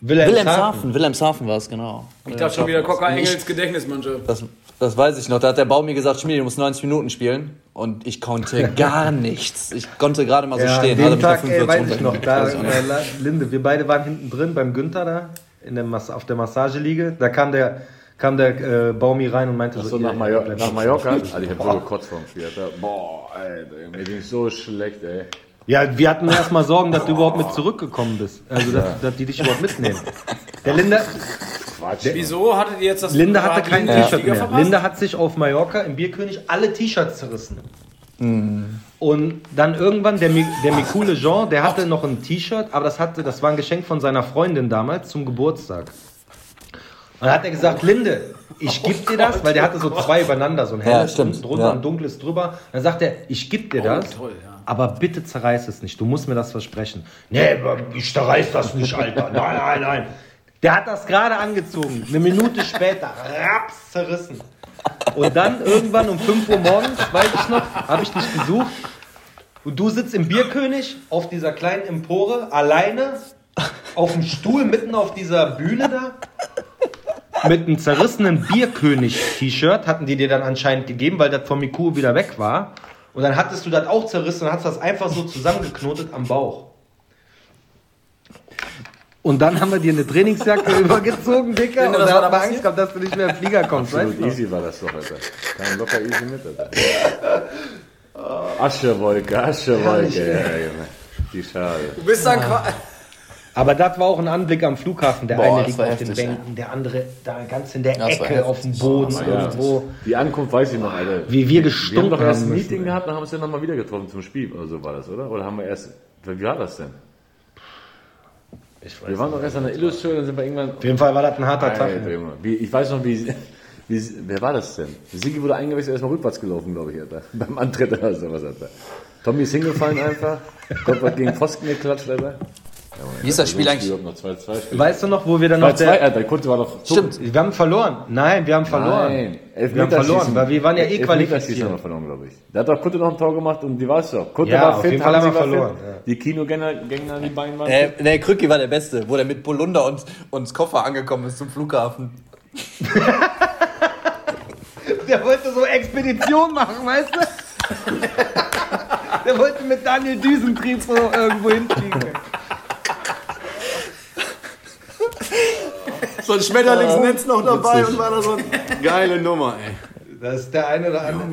Wilhelmshaven. Wilhelmshaven, war es, genau. Ich dachte schon wieder Cocker Engels Gedächtnismannschaft. Das, das weiß ich noch. Da hat der Baum mir gesagt, Schmiede, du musst 90 Minuten spielen. Und ich konnte gar nichts. Ich konnte gerade mal so Ja, stehen. den Tag, ey, 45 weiß ich noch, da, äh, Linde, wir beide waren hinten drin beim Günther da, in der Mas auf der Massageliege. Da kam der, kam der äh, Baumi rein und meinte So so, nach, ihr- Major nach. Mallorca? Alter, ich hab so gekotzt vom Spiel. Boah, Alter, mir ging so schlecht, ey. Ja, wir hatten erst mal Sorgen, dass du überhaupt mit zurückgekommen bist. Also, dass, dass die dich überhaupt mitnehmen. Der Linde, Quatsch. Wieso hattet ihr jetzt das Linde hatte hat kein Linde die T-Shirt mehr. verpasst? Linde hat sich auf Mallorca im Bierkönig alle T-Shirts zerrissen. Mhm. Und dann irgendwann der, Mi- der Mikule Jean, der hatte noch ein T-Shirt, aber das hatte, das war ein Geschenk von seiner Freundin damals zum Geburtstag. Und dann hat er gesagt, Linde, ich geb dir das, weil der hatte so zwei übereinander, so ein Ja, helles unten drunter ja. und dunkles drüber. Dann sagt er, ich geb dir das, toll, ja. Aber bitte zerreiß es nicht, du musst mir das versprechen. Nee, ich zerreiß das nicht, Alter. Nein, nein, nein. Der hat das gerade angezogen, eine Minute später, raps, zerrissen. Und dann irgendwann um 5 Uhr morgens, weiß ich noch, habe ich dich besucht. Und du sitzt im Bierkönig auf dieser kleinen Empore, alleine, auf dem Stuhl mitten auf dieser Bühne da. Mit einem zerrissenen Bierkönig-T-Shirt hatten die dir dann anscheinend gegeben, weil das von Miku wieder weg war. Und dann hattest du das auch zerrissen und hast das einfach so zusammengeknotet am Bauch. Und dann haben wir dir eine Trainingsjacke übergezogen, Dicker. Und was da war haben da wir Angst gehabt, dass du nicht mehr im Flieger kommst. Weißt Absolut du? easy war das doch, Alter. Kam locker easy mit, Alter. Aschewolke, Aschewolke, ja, Junge. Die Schale. Du bist dann quasi. Aber das war auch ein Anblick am Flughafen. Der Boah, eine liegt auf den heftig, Bänken, der andere da ganz in der Das Ecke auf dem Boden Ja, irgendwo. Die Ankunft weiß ich noch, Alter. Wie wir Wir haben gestunken doch erst ein haben. Meeting gehabt, dann haben wir uns ja nochmal wieder getroffen zum Spiel oder so war das, oder? Oder haben wir erst, wie war das denn? Ich weiß Wir waren doch erst an der Illustration, dann sind wir irgendwann, Auf jeden Fall war das ein harter Tag. Alter, Junge. Wie, ich weiß noch, wie, wie, wer war das denn? Sigi wurde eingewechselt, erstmal rückwärts gelaufen, glaube ich, Alter. Beim Antritt oder sowas, Alter. Tommy ist hingefallen einfach, kommt was gegen Pfosten geklatscht, Alter. Wie ist das Spiel eigentlich? noch 2-2 Spiel. Weißt du noch, wo wir dann noch 2-2, der, Alter, Kunze war doch Stimmt. Wir haben verloren. Nein, wir haben verloren. Nein, Wir haben verloren, weil wir waren ja eh qualifiziert. haben wir verloren, glaube ich. Da hat doch Kunte noch ein Tor gemacht und die war es doch. Kunte Ja, war auf fit, jeden Fall haben wir verloren, fit, ja. Die Kinogänger, Gänger, die Beine waren Äh, nee, Krücki war der Beste, wo der mit Polunder und, und Koffer angekommen ist zum Flughafen. Der wollte so Expedition machen, weißt du? Der wollte mit Daniel Düsentrieb so irgendwo hinfliegen. So ein Schmetterlingsnetz noch dabei und war da so eine geile Nummer, ey. Das ist der eine oder andere.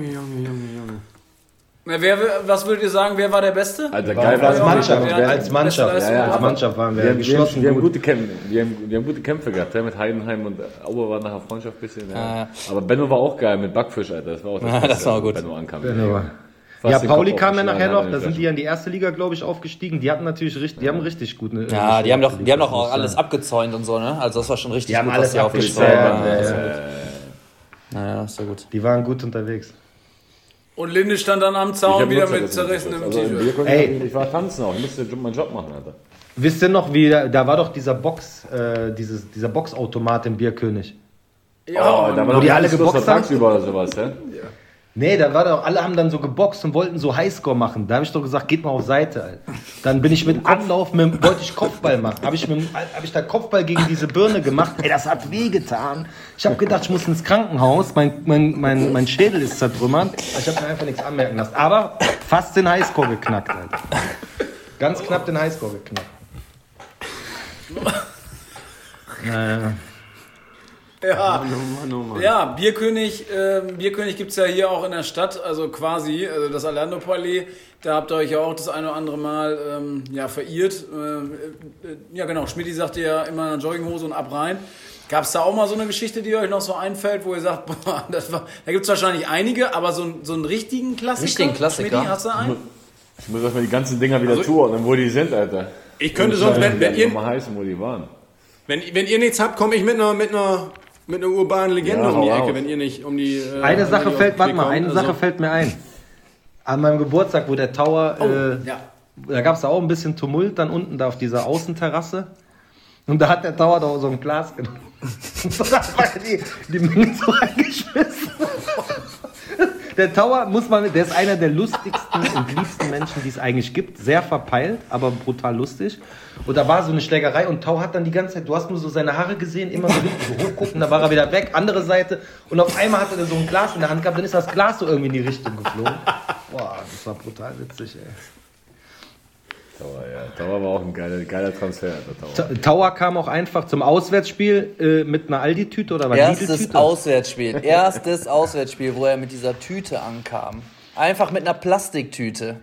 Na, wer, was würdet ihr sagen, wer war der Beste? Alter, geil war Als Mannschaft, Ja, als Mannschaft, beste Leistung. als Mannschaft waren wir, Wir haben, wir, haben, geschlossen wir, haben gut. gute Kämpfe, wir, haben, wir haben gute Kämpfe gehabt, ja, mit Heidenheim und Aue war nachher Freundschaft ein bisschen. Ja. Ah, ja. Aber Benno war auch geil mit Backfisch, Alter. Das war auch das, Ja, das war als gut. Benno ankam. Genau. Fast Ja, Pauli Kopf kam ja nachher noch, da sind die ja in die erste Liga, glaube ich, aufgestiegen. Die hatten natürlich richtig, die haben richtig gut. eine- Ja, die haben doch, die haben doch auch alles abgezäunt und so, ne? Also das war schon richtig Die haben gut, alles was die aufgestellt haben. ja, Ja, ja. Naja, ist ja gut. Die waren gut unterwegs. Und Linde stand dann am Zaun wieder Nutzer mit zerrissenem also im T-Shirt. Ey. Ich war tanzen auch, ich musste meinen Job machen, Alter. Wisst ihr noch, wie da, da war doch dieser Box, äh, dieses, dieser Boxautomat im Bierkönig? Ja, Oh, da war doch die alle geboxt haben? tagsüber oder sowas, ja? Nee, da war doch, alle haben dann so geboxt und wollten so Highscore machen. Da habe ich doch gesagt, geht mal auf Seite. Alter. Dann bin ich mit Anlauf, mit, wollte ich Kopfball machen. Habe ich, mit- hab ich da Kopfball gegen diese Birne gemacht. Ey, das hat wehgetan. Ich habe gedacht, ich muss ins Krankenhaus. Mein, mein, mein, mein Schädel ist zertrümmert. Ich habe mir einfach nichts anmerken lassen. Aber fast den Highscore geknackt, Alter. Ganz knapp den Highscore geknackt. Naja. Ja, ja Bierkönig, ähm, Bierkönig gibt es ja hier auch in der Stadt, also quasi, also das Orlando Palais, da habt ihr euch ja auch das eine oder andere Mal ähm, ja, verirrt. Ähm, äh, ja genau, Schmidti sagte ja immer in einer Jogginghose und ab rein. Gab es da auch mal so eine Geschichte, die euch noch so einfällt, wo ihr sagt, boah, das war, da gibt es wahrscheinlich einige, aber so, einen- so einen richtigen Klassiker? Richtigen Klassiker? Schmidti, hast du einen? Ich muss erstmal die ganzen Dinger wieder zuordnen, wo die sind, Alter. Ich könnte sonst, wenn, wenn, ihr, mal heißen, wo die waren. wenn, wenn ihr nichts habt, komme ich mit einer, mit einer, mit einer urbanen Legende Ja, um die Ecke, raus. wenn ihr nicht um die. äh, Eine Sache auf fällt, warte mal, eine Also, Sache fällt mir ein. An meinem Geburtstag, wo der Tower, äh, ja. da gab es auch ein bisschen Tumult dann unten da auf dieser Außenterrasse. Und da hat der Tower doch so ein Glas genommen. Und da hat er die, die Menge so reingeschmissen. Der Tower muss man, der ist einer der lustigsten und liebsten Menschen, die es eigentlich gibt. Sehr verpeilt, aber brutal lustig. Und da war so eine Schlägerei und Tau hat dann die ganze Zeit, du hast nur so seine Haare gesehen, immer so so hochgucken, da war er wieder weg, andere Seite. Und auf einmal hatte er so ein Glas in der Hand gehabt, dann ist das Glas so irgendwie in die Richtung geflogen. Boah, das war brutal witzig, ey. Tower, ja. Tower war auch ein geiler, geiler Transfer, Alter. Tower. Tower kam auch einfach zum Auswärtsspiel äh, mit einer Aldi-Tüte oder was? Erstes Lidl-Tüte? Auswärtsspiel. Erstes Auswärtsspiel, wo er mit dieser Tüte ankam. Einfach mit einer Plastiktüte.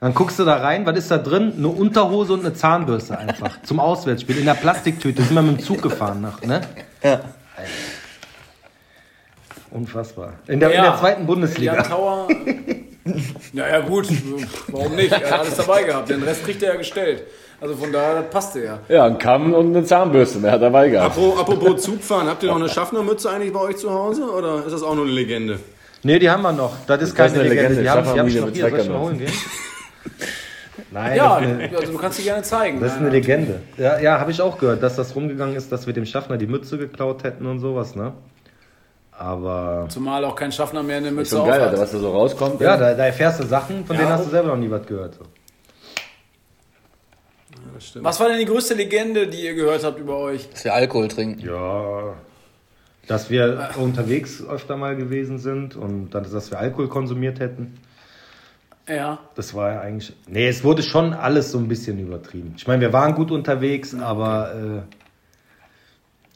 Dann guckst du da rein, was ist da drin? Eine Unterhose und eine Zahnbürste einfach. Zum Auswärtsspiel. In der Plastiktüte sind wir mit dem Zug gefahren nach, ne? Ja. Unfassbar. In der, in der zweiten Bundesliga. Jan Tauer. naja, gut, warum nicht? Er hat alles dabei gehabt. Den Rest kriegt er ja gestellt. Also von daher, das passte ja. Ja, ein Kamm und eine Zahnbürste, mehr hat er dabei gehabt. Apropos, apropos Zugfahren, habt ihr noch eine Schaffnermütze eigentlich bei euch zu Hause oder ist das auch nur eine Legende? Nee, die haben wir noch. Das ist Das keine ist eine Legende. Legende. Die haben, die haben wir schon hier. Soll ich mal holen gehen? Nein, Ja, eine, also du kannst sie gerne zeigen. das ist eine Legende. Ja, ja habe ich auch gehört, dass das rumgegangen ist, dass wir dem Schaffner die Mütze geklaut hätten und sowas, ne? Aber Zumal auch kein Schaffner mehr eine Mütze Schon auf geil, hat. Alter, was da so rauskommt. ja, da, da erfährst du Sachen, von Ja, denen hast du selber noch nie was gehört. So. Was war denn die größte Legende, die ihr gehört habt über euch? Dass wir Alkohol trinken. Ja. Dass wir unterwegs öfter mal gewesen sind und dann, dass wir Alkohol konsumiert hätten. Ja. Das war ja eigentlich. Nee, es wurde schon alles so ein bisschen übertrieben. Ich meine, wir waren gut unterwegs, aber. Äh,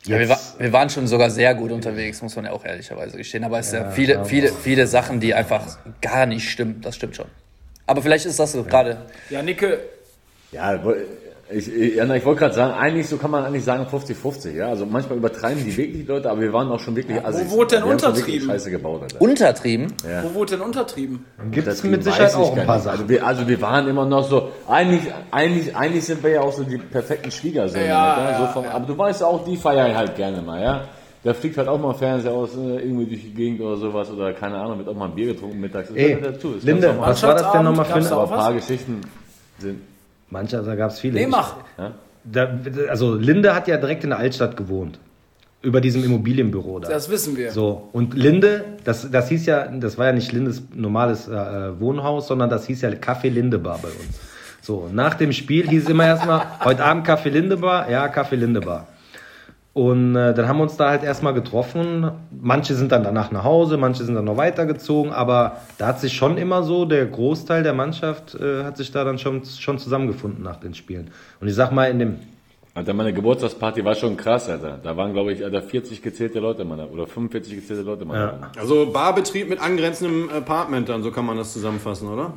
Ja, wir, wa jetzt, wir waren schon sogar sehr gut unterwegs, muss man ja auch ehrlicherweise gestehen. Aber es sind ja, Ja, viele, viele, viele Sachen, die einfach gar nicht stimmen. Das stimmt schon. Aber vielleicht ist das so gerade. Ja, Nicke, Ja, ich, ich, ja, ich wollte gerade sagen, eigentlich so kann man eigentlich sagen 50-50, ja. Also manchmal übertreiben die wirklich die Leute, aber wir waren auch schon wirklich. also wo wurde denn untertrieben? Scheiße gebaut, Alter. Untertrieben. wo wurde denn untertrieben? gibt es mit Sicherheit ich auch ein paar nicht. Sachen. Also wir, also wir waren immer noch so, eigentlich, eigentlich, eigentlich sind wir ja auch so die perfekten Schwiegersöhne. Ja, ja, so vom, Aber du weißt auch, die feiern halt gerne mal, ja. Da fliegt halt auch mal ein Fernseher aus, äh, irgendwie durch die Gegend oder sowas oder keine Ahnung, wird auch mal ein Bier getrunken mittags. Das Ey, gehört dazu. Das Linde, was war das denn nochmal für ein paar Geschichten sind. Manche, da gab es viele. Nee, mach. Da, also Linde hat ja direkt in der Altstadt gewohnt. Über diesem Immobilienbüro da. Das wissen wir. So, und Linde, das, das hieß ja, das war ja nicht Lindes normales äh, Wohnhaus, sondern das hieß ja Café Lindebar bei uns. So, nach dem Spiel hieß es immer erstmal, heute Abend Café Lindebar, ja, Café Lindebar. Und äh, dann haben wir uns da halt erstmal getroffen. Manche sind dann danach nach Hause, manche sind dann noch weitergezogen, aber da hat sich schon immer so, der Großteil der Mannschaft äh, hat sich da dann schon, schon zusammengefunden nach den Spielen. Und ich sag mal, in dem, Alter, meine Geburtstagsparty war schon krass, Alter. Da waren, glaube ich, Alter, 40 gezählte Leute da, oder 45 gezählte Leute mal da. Also Barbetrieb mit angrenzendem Apartment, dann so kann man das zusammenfassen, oder?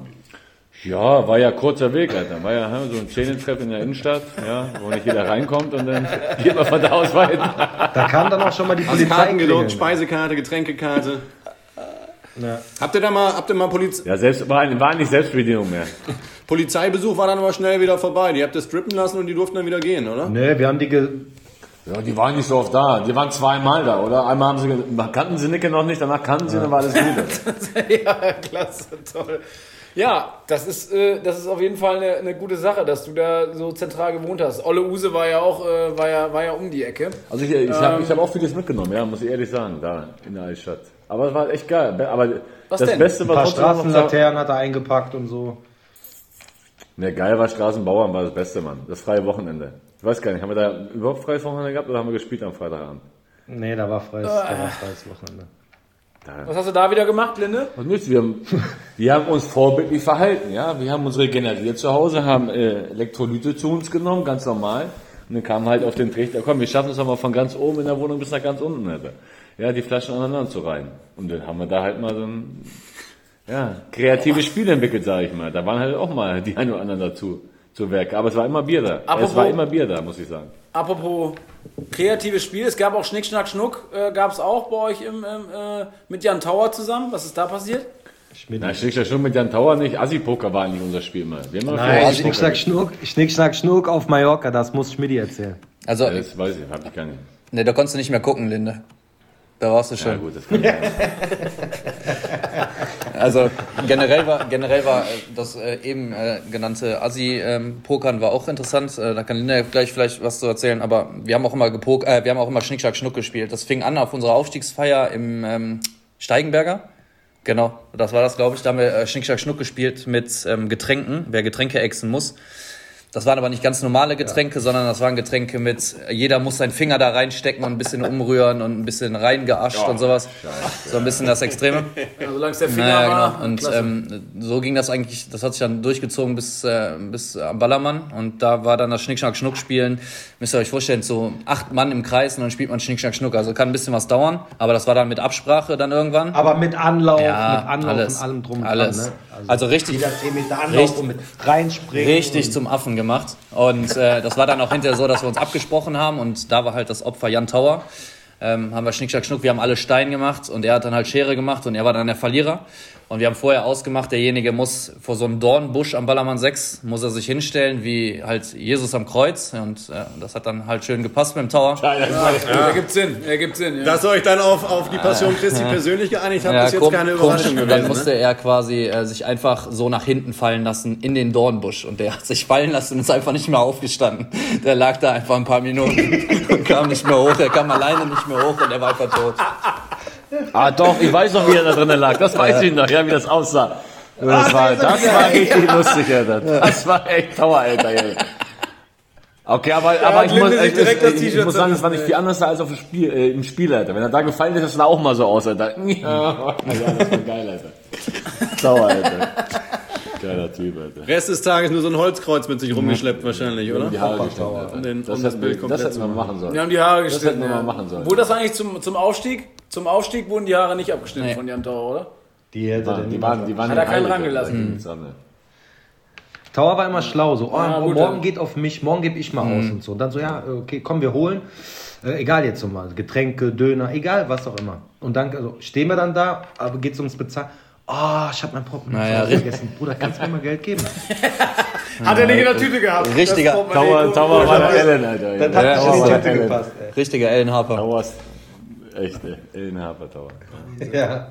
Ja, war ja kurzer Weg, Alter. War ja hä, so ein Zähnetreff in der Innenstadt, ja, wo nicht jeder reinkommt und dann geht man von da aus weiter. da kam dann auch schon mal die Polizei. Karten klingeln. Speisekarte, Getränkekarte. Ja. Habt ihr da mal, habt ihr mal Poliz Ja, selbst, war, war nicht Selbstbedienung mehr. Polizeibesuch war dann aber schnell wieder vorbei. Die habt ihr strippen lassen und die durften dann wieder gehen, oder? Nee, wir haben die ge Ja, die waren nicht so oft da. Die waren zweimal da, oder? Einmal haben sie, kannten sie Nicke noch nicht, danach kannten sie, dann war alles gut. ja, klasse, toll. Ja, das ist, äh, das ist auf jeden Fall eine, eine gute Sache, dass du da so zentral gewohnt hast. Olle Use war ja auch, äh, war ja, war ja um die Ecke. Also ich, ich habe ich hab auch vieles mitgenommen, ja, muss ich ehrlich sagen, da in der Altstadt. Aber es war echt geil. Aber Was das denn? Beste ein war paar trotzdem noch- Straßenlaternen hat er eingepackt und so. Ne, geil war Straßenbauern, war das Beste, Mann. Das freie Wochenende. Ich weiß gar nicht, haben wir da überhaupt freies Wochenende gehabt oder haben wir gespielt am Freitagabend? Nee, da war freies, da war freies Wochenende. Was hast du da wieder gemacht, Linde? Was nützt? Wir haben, wir haben uns vorbildlich verhalten, ja. Wir haben uns regeneriert zu Hause, haben äh, Elektrolyte zu uns genommen, ganz normal. Und dann kam halt auf den Trichter, komm, wir schaffen es aber von ganz oben in der Wohnung bis nach ganz unten, Alter. Ja, die Flaschen aneinander zu reihen. Und dann haben wir da halt mal so ein, ja, kreatives Spiel entwickelt, sage ich mal. Da waren halt auch mal die ein oder anderen dazu, zu Werke. Aber es war immer Bier da. es Apropos- war immer Bier da, muss ich sagen. Apropos kreatives Spiel, es gab auch Schnick, Schnack, Schnuck, äh, gab es auch bei euch im, im, äh, mit Jan Tauer zusammen. Was ist da passiert? Schmidt. Na, Schnick, Schnack, Schnuck mit Jan Tauer nicht. Assi-Poker war eigentlich unser Spiel immer. Wir haben Nein, Schnick, Schnack, Schnuck, Schnick, Schnack, Schnuck auf Mallorca, das muss Schmidti erzählen. Also, Ja, Das weiß ich, hab ich gar nicht. ne, da konntest du nicht mehr gucken, Linde. Da warst du Ja schon. gut, das kann ich. Also generell war, generell war äh, das äh, eben äh, genannte Assi-Pokern war auch interessant. Da kann Linda gleich vielleicht was zu erzählen. Aber wir haben auch immer gepok wir haben auch immer Schnick, Schnack, Schnuck gespielt. Das fing an auf unserer Aufstiegsfeier im ähm, Steigenberger. Genau, das war das, glaube ich. Da haben wir äh, Schnick, Schnack, Schnuck gespielt mit ähm, Getränken, wer Getränke exen muss. Das waren aber nicht ganz normale Getränke, sondern das waren Getränke mit, jeder muss seinen Finger da reinstecken und ein bisschen umrühren und ein bisschen reingeascht und sowas. So ein bisschen das Extreme. Also, solange es der Finger Naja, war. genau. Und klasse. ähm, so ging das eigentlich, das hat sich dann durchgezogen bis, äh, bis am Ballermann. Und da war dann das Schnick, Schnack, Schnuck spielen. Müsst ihr euch vorstellen, so acht Mann im Kreis und dann spielt man Schnick, Schnack, Schnuck. Also kann ein bisschen was dauern, aber das war dann mit Absprache dann irgendwann. Aber mit Anlauf, Ja, mit Anlauf alles. und allem drum und Alles. dran. Ne? Also richtig- Jeder 10 Meter Anlauf richtig- und mit reinspringen. richtig zum Affen gemacht. Und äh, das war dann auch hinterher so, dass wir uns abgesprochen haben und da war halt das Opfer Jan Tauer. Ähm, haben wir Schnick, Schnack, Schnuck, wir haben alle Stein gemacht und er hat dann halt Schere gemacht und er war dann der Verlierer. Und wir haben vorher ausgemacht, derjenige muss vor so einem Dornbusch am Ballermann 6, muss er sich hinstellen, wie halt Jesus am Kreuz. Und äh, das hat dann halt schön gepasst mit dem Tower. Ja, ja. Ergibt Sinn, ergibt Sinn. Ja. Dass ihr euch dann auf, auf die Passion Christi persönlich geeinigt habt, Ja, ist jetzt keine. Überraschung Und gewesen. Dann ne? musste er quasi äh, sich einfach so nach hinten fallen lassen in den Dornbusch. Und der hat sich fallen lassen und ist einfach nicht mehr aufgestanden. Der lag da einfach ein paar Minuten und kam nicht mehr hoch. Er kam alleine nicht mehr hoch und er war einfach tot. Ah, doch, ich weiß noch, wie er da drinnen lag. Das weiß ich noch, ja, wie das aussah. Das war, das war richtig lustig, Alter. Das war echt Tower, Alter. Ey. Okay, aber, aber hat ich, muss, ich, das ich, ich muss sagen, das war nicht viel anders als auf dem Spiel, äh, im Spiel, Alter. Wenn er da gefallen ist, das sah auch mal so aus, Alter. Ja, das war geil, Alter. Tower, Alter. Geiler Typ, Alter. Rest des Tages nur so ein Holzkreuz mit sich rumgeschleppt wahrscheinlich, oder? Die Haare gestellt, Alter. Das um das hätten Bild wir, komplett das hätten wir machen. machen sollen. Wir haben die Haare Das geschnitten. hätten wir ja. mal machen sollen. Wurde das eigentlich zum, zum Aufstieg? Zum Aufstieg wurden die Haare nicht abgeschnitten Nee. von Jan Tauer, oder? Die hätte Die waren, die waren, die waren Hat er keinen rangelassen? Anderes. Tower war immer schlau, so, oh, Ja, gut, morgen dann. geht auf mich, morgen gebe ich mal aus und so. Und dann so, ja, okay, komm, wir holen. Äh, egal jetzt so mal, Getränke, Döner, egal, was auch immer. Und dann also, stehen wir dann da, aber geht's ums Bezahlen. Oh, ich habe mein Portemonnaie Naja, vergessen. Bruder, kannst du mir mal Geld geben? Hat er nicht in der Tüte gehabt. Richtiger. Tower, Tower war der Ellen, Alter. Dann hat Ja, nicht in die Tüte gepasst, ey. Richtiger Ellen Harper. Tower ist echt, ey. Ellen Harper Tower. Ja.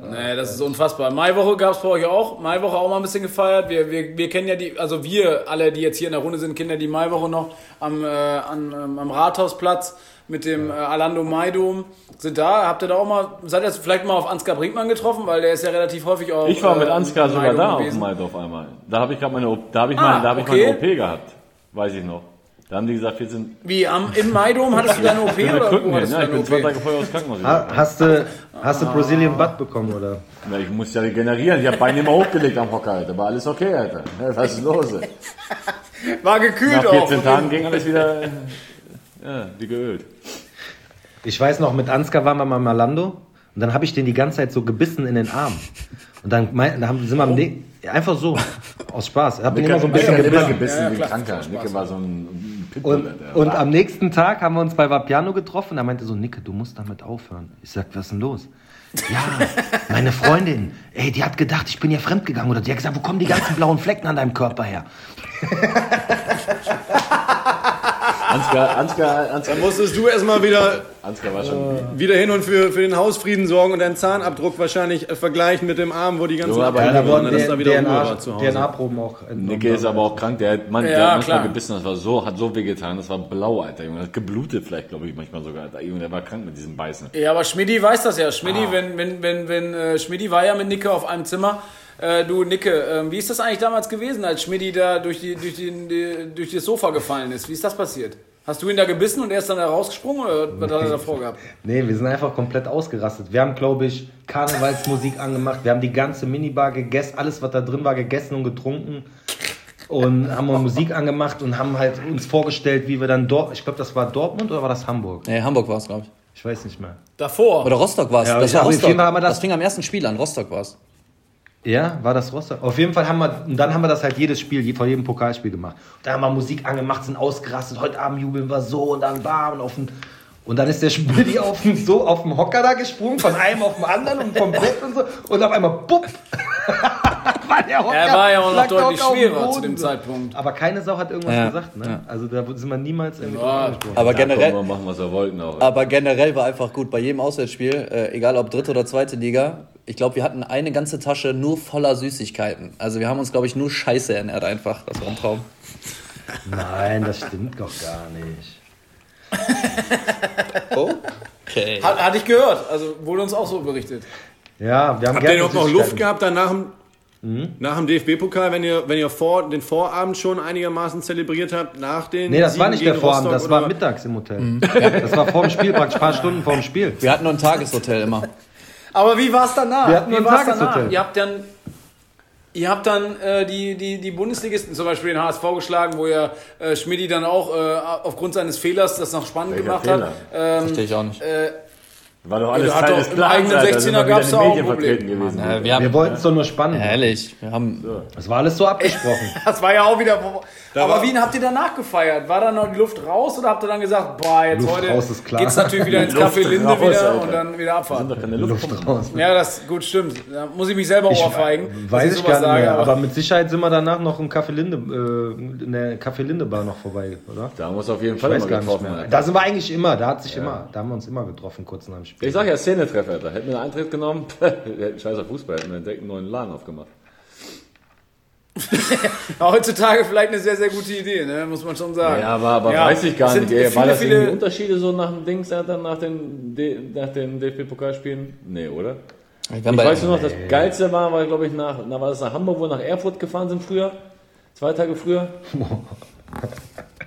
Nee, das ist unfassbar. Maiwoche gab es bei euch auch. Maiwoche auch mal ein bisschen gefeiert. Wir, wir, wir kennen ja die, also wir alle, die jetzt hier in der Runde sind, kennen ja die Maiwoche noch am, äh, an, ähm, am Rathausplatz mit dem äh, Alando Maidom. Sind da, habt ihr da auch mal, seid ihr vielleicht mal auf Ansgar Brinkmann getroffen? Weil der ist ja relativ häufig auch. Ich war mit äh, Ansgar im sogar da auf gewesen. dem Maidorf einmal. Da habe ich gerade meine, OP da habe ich, Ah, mein, da hab ich okay. meine OP gehabt. Weiß ich noch. Da haben die gesagt, wir sind Wie, am, im Maidom hattest du deine OP wir oder Krücken wo hin. hattest du Ja, ich bin zwei? Tage vorher aus Krankenhaus. Ha, hast du, hast du Brazilian Butt bekommen, oder? Na, ich muss ja regenerieren. Ich habe Beine immer hochgelegt am Hocker, Alter. War alles okay, Alter. Ja, Was ist los? War gekühlt Nach auch. 14 Tagen ging alles wieder ja, wie geölt. Ich weiß noch, mit Ansgar waren wir mal in Malando und dann habe ich den die ganze Zeit so gebissen in den Arm. Und dann, mein, dann haben, sind wir am ne einfach so, aus Spaß. Ich habe den immer so ein bisschen gebissen. gebissen wie ein Kranker. Nicke war so ein. Und, und am nächsten Tag haben wir uns bei Vapiano getroffen. Da meinte so, Nicke, du musst damit aufhören. Ich sag, was ist denn los? Ja, meine Freundin, ey, die hat gedacht, ich bin ihr fremdgegangen. Oder die hat gesagt, wo kommen die ganzen blauen Flecken an deinem Körper her? Ansgar, Ansgar, Ansgar, Dann musstest du erstmal wieder, Ansgar war schon. wieder hin und für, für den Hausfrieden sorgen und deinen Zahnabdruck wahrscheinlich äh, vergleichen mit dem Arm, wo die ganzen aber Abdrücke waren, dass da wieder Ruhe war zu Hause. DNA-Proben auch. Nicke ist aber auch krank, der hat, man, Ja, der hat manchmal klar. gebissen, das war so, hat so wehgetan, das war blau, Alter, Junge, hat geblutet vielleicht, glaube ich, manchmal sogar, Alter, Junge, der war krank mit diesem Beißen. Ja, aber Schmidti weiß das ja. Schmidti, Ah. wenn, wenn, wenn, wenn äh, Schmidti war ja mit Nicke auf einem Zimmer. Äh, du, Nicke, ähm, wie ist das eigentlich damals gewesen, als Schmidti da durch, die, durch, die, die, durch das Sofa gefallen ist? Wie ist das passiert? Hast du ihn da gebissen und er ist dann da rausgesprungen oder was hat er davor gehabt? Nee, wir sind einfach komplett ausgerastet. Wir haben, glaube ich, Karnevalsmusik angemacht. Wir haben die ganze Minibar gegessen, alles, was da drin war, gegessen und getrunken. Und haben mal Musik angemacht und haben halt uns vorgestellt, wie wir dann dort, ich glaube, das war Dortmund oder war das Hamburg? Nee, Hamburg war es, glaube ich. Ich weiß nicht mehr. Davor. Oder Rostock war es. Ja, das war Rostock. wir das fing am ersten Spiel an. Rostock war es. Ja, war das Rostock? Auf jeden Fall haben wir, und dann haben wir das halt jedes Spiel, vor jedem Pokalspiel gemacht. Und dann haben wir Musik angemacht, sind ausgerastet, heute Abend jubeln wir so und dann bam und auf den, und dann ist der Spieler auf den, so auf dem Hocker da gesprungen, von einem auf den anderen und vom Bett und so, und auf einmal, bupp, war der Hocker, Er war ja auch noch deutlich schwerer zu dem Zeitpunkt. Aber keine Sau hat irgendwas Ja, gesagt, ne? ja. Also da sind wir niemals irgendwie Ja. Aber generell, machen, was wir wollten auch. aber generell war einfach gut. Bei jedem Auswärtsspiel, äh, egal ob dritte oder zweite Liga, ich glaube, wir hatten eine ganze Tasche nur voller Süßigkeiten. Also wir haben uns, glaube ich, nur Scheiße ernährt einfach. Das war ein Traum. Nein, das stimmt doch gar nicht. Okay. Hat, hatte ich gehört. Also wurde uns auch so berichtet. Ja, wir haben Habt ihr noch Süßigkeiten. Luft gehabt dann nach dem, nach dem DFB-Pokal, wenn ihr, wenn ihr vor, den Vorabend schon einigermaßen zelebriert habt, nach den Nee, das war nicht der Vorabend, Rostock das war mittags im Hotel. Das war vor dem Spiel, praktisch ein paar Stunden vor dem Spiel. Wir hatten nur ein Tageshotel immer. Aber wie war es danach? Wir hatten wie war's Tageshotel. danach? Ihr habt dann, ihr habt dann äh, die, die, die Bundesligisten, zum Beispiel den HSV geschlagen, wo ja äh, Schmidti dann auch äh, aufgrund seines Fehlers das noch spannend Welcher gemacht Fehler? hat. Ähm, Verstehe ich auch nicht. äh, War doch alles Ja, Teil des im Plans, eigenen Alter. 16er Sind wir wieder gab's in da den auch Medien ein Problem. vertreten gewesen. Äh, wir haben, Wir wollten es doch nur spannend. Ehrlich, wir haben. Das war alles so abgesprochen. Das war ja auch wieder. aber war- wie habt ihr danach gefeiert? War da noch die Luft raus oder habt ihr dann gesagt, boah, jetzt Luft heute raus ist klar. geht's natürlich wieder ins Café Linde raus, wieder Alter. und dann wieder Sind abfahren? doch keine Luft. Luft raus. Ja, das gut stimmt. Da muss ich mich selber Ich ohrfeigen. Weiß ich gar nicht sage, mehr, aber- aber mit Sicherheit sind wir danach noch im Café Linde, äh, in der Café Linde Bar noch vorbei, oder? Da muss auf jeden Ich Fall weiß immer gar nicht mehr. Da sind wir eigentlich immer, da hat sich immer, da haben wir uns immer getroffen, kurz nach dem Spiel. Ich sag ja, Szenetreffer, Alter. Hätten wir einen Eintritt genommen, wir hätten scheißer Fußball, hätten wir direkt einen neuen Laden aufgemacht. Heutzutage vielleicht eine sehr, sehr gute Idee, ne? muss man schon sagen. Ja, aber, aber Ja, weiß ich gar nicht. Ey, war viele, das irgendwie viele- Unterschiede so nach dem Dings, Alter, nach den, D- nach den DFB-Pokalspielen? Nee, oder? Ich bei, weiß nur noch, das Geilste war, war glaube ich, nach, na, war das nach Hamburg, wo wir nach Erfurt gefahren sind früher? Zwei Tage früher?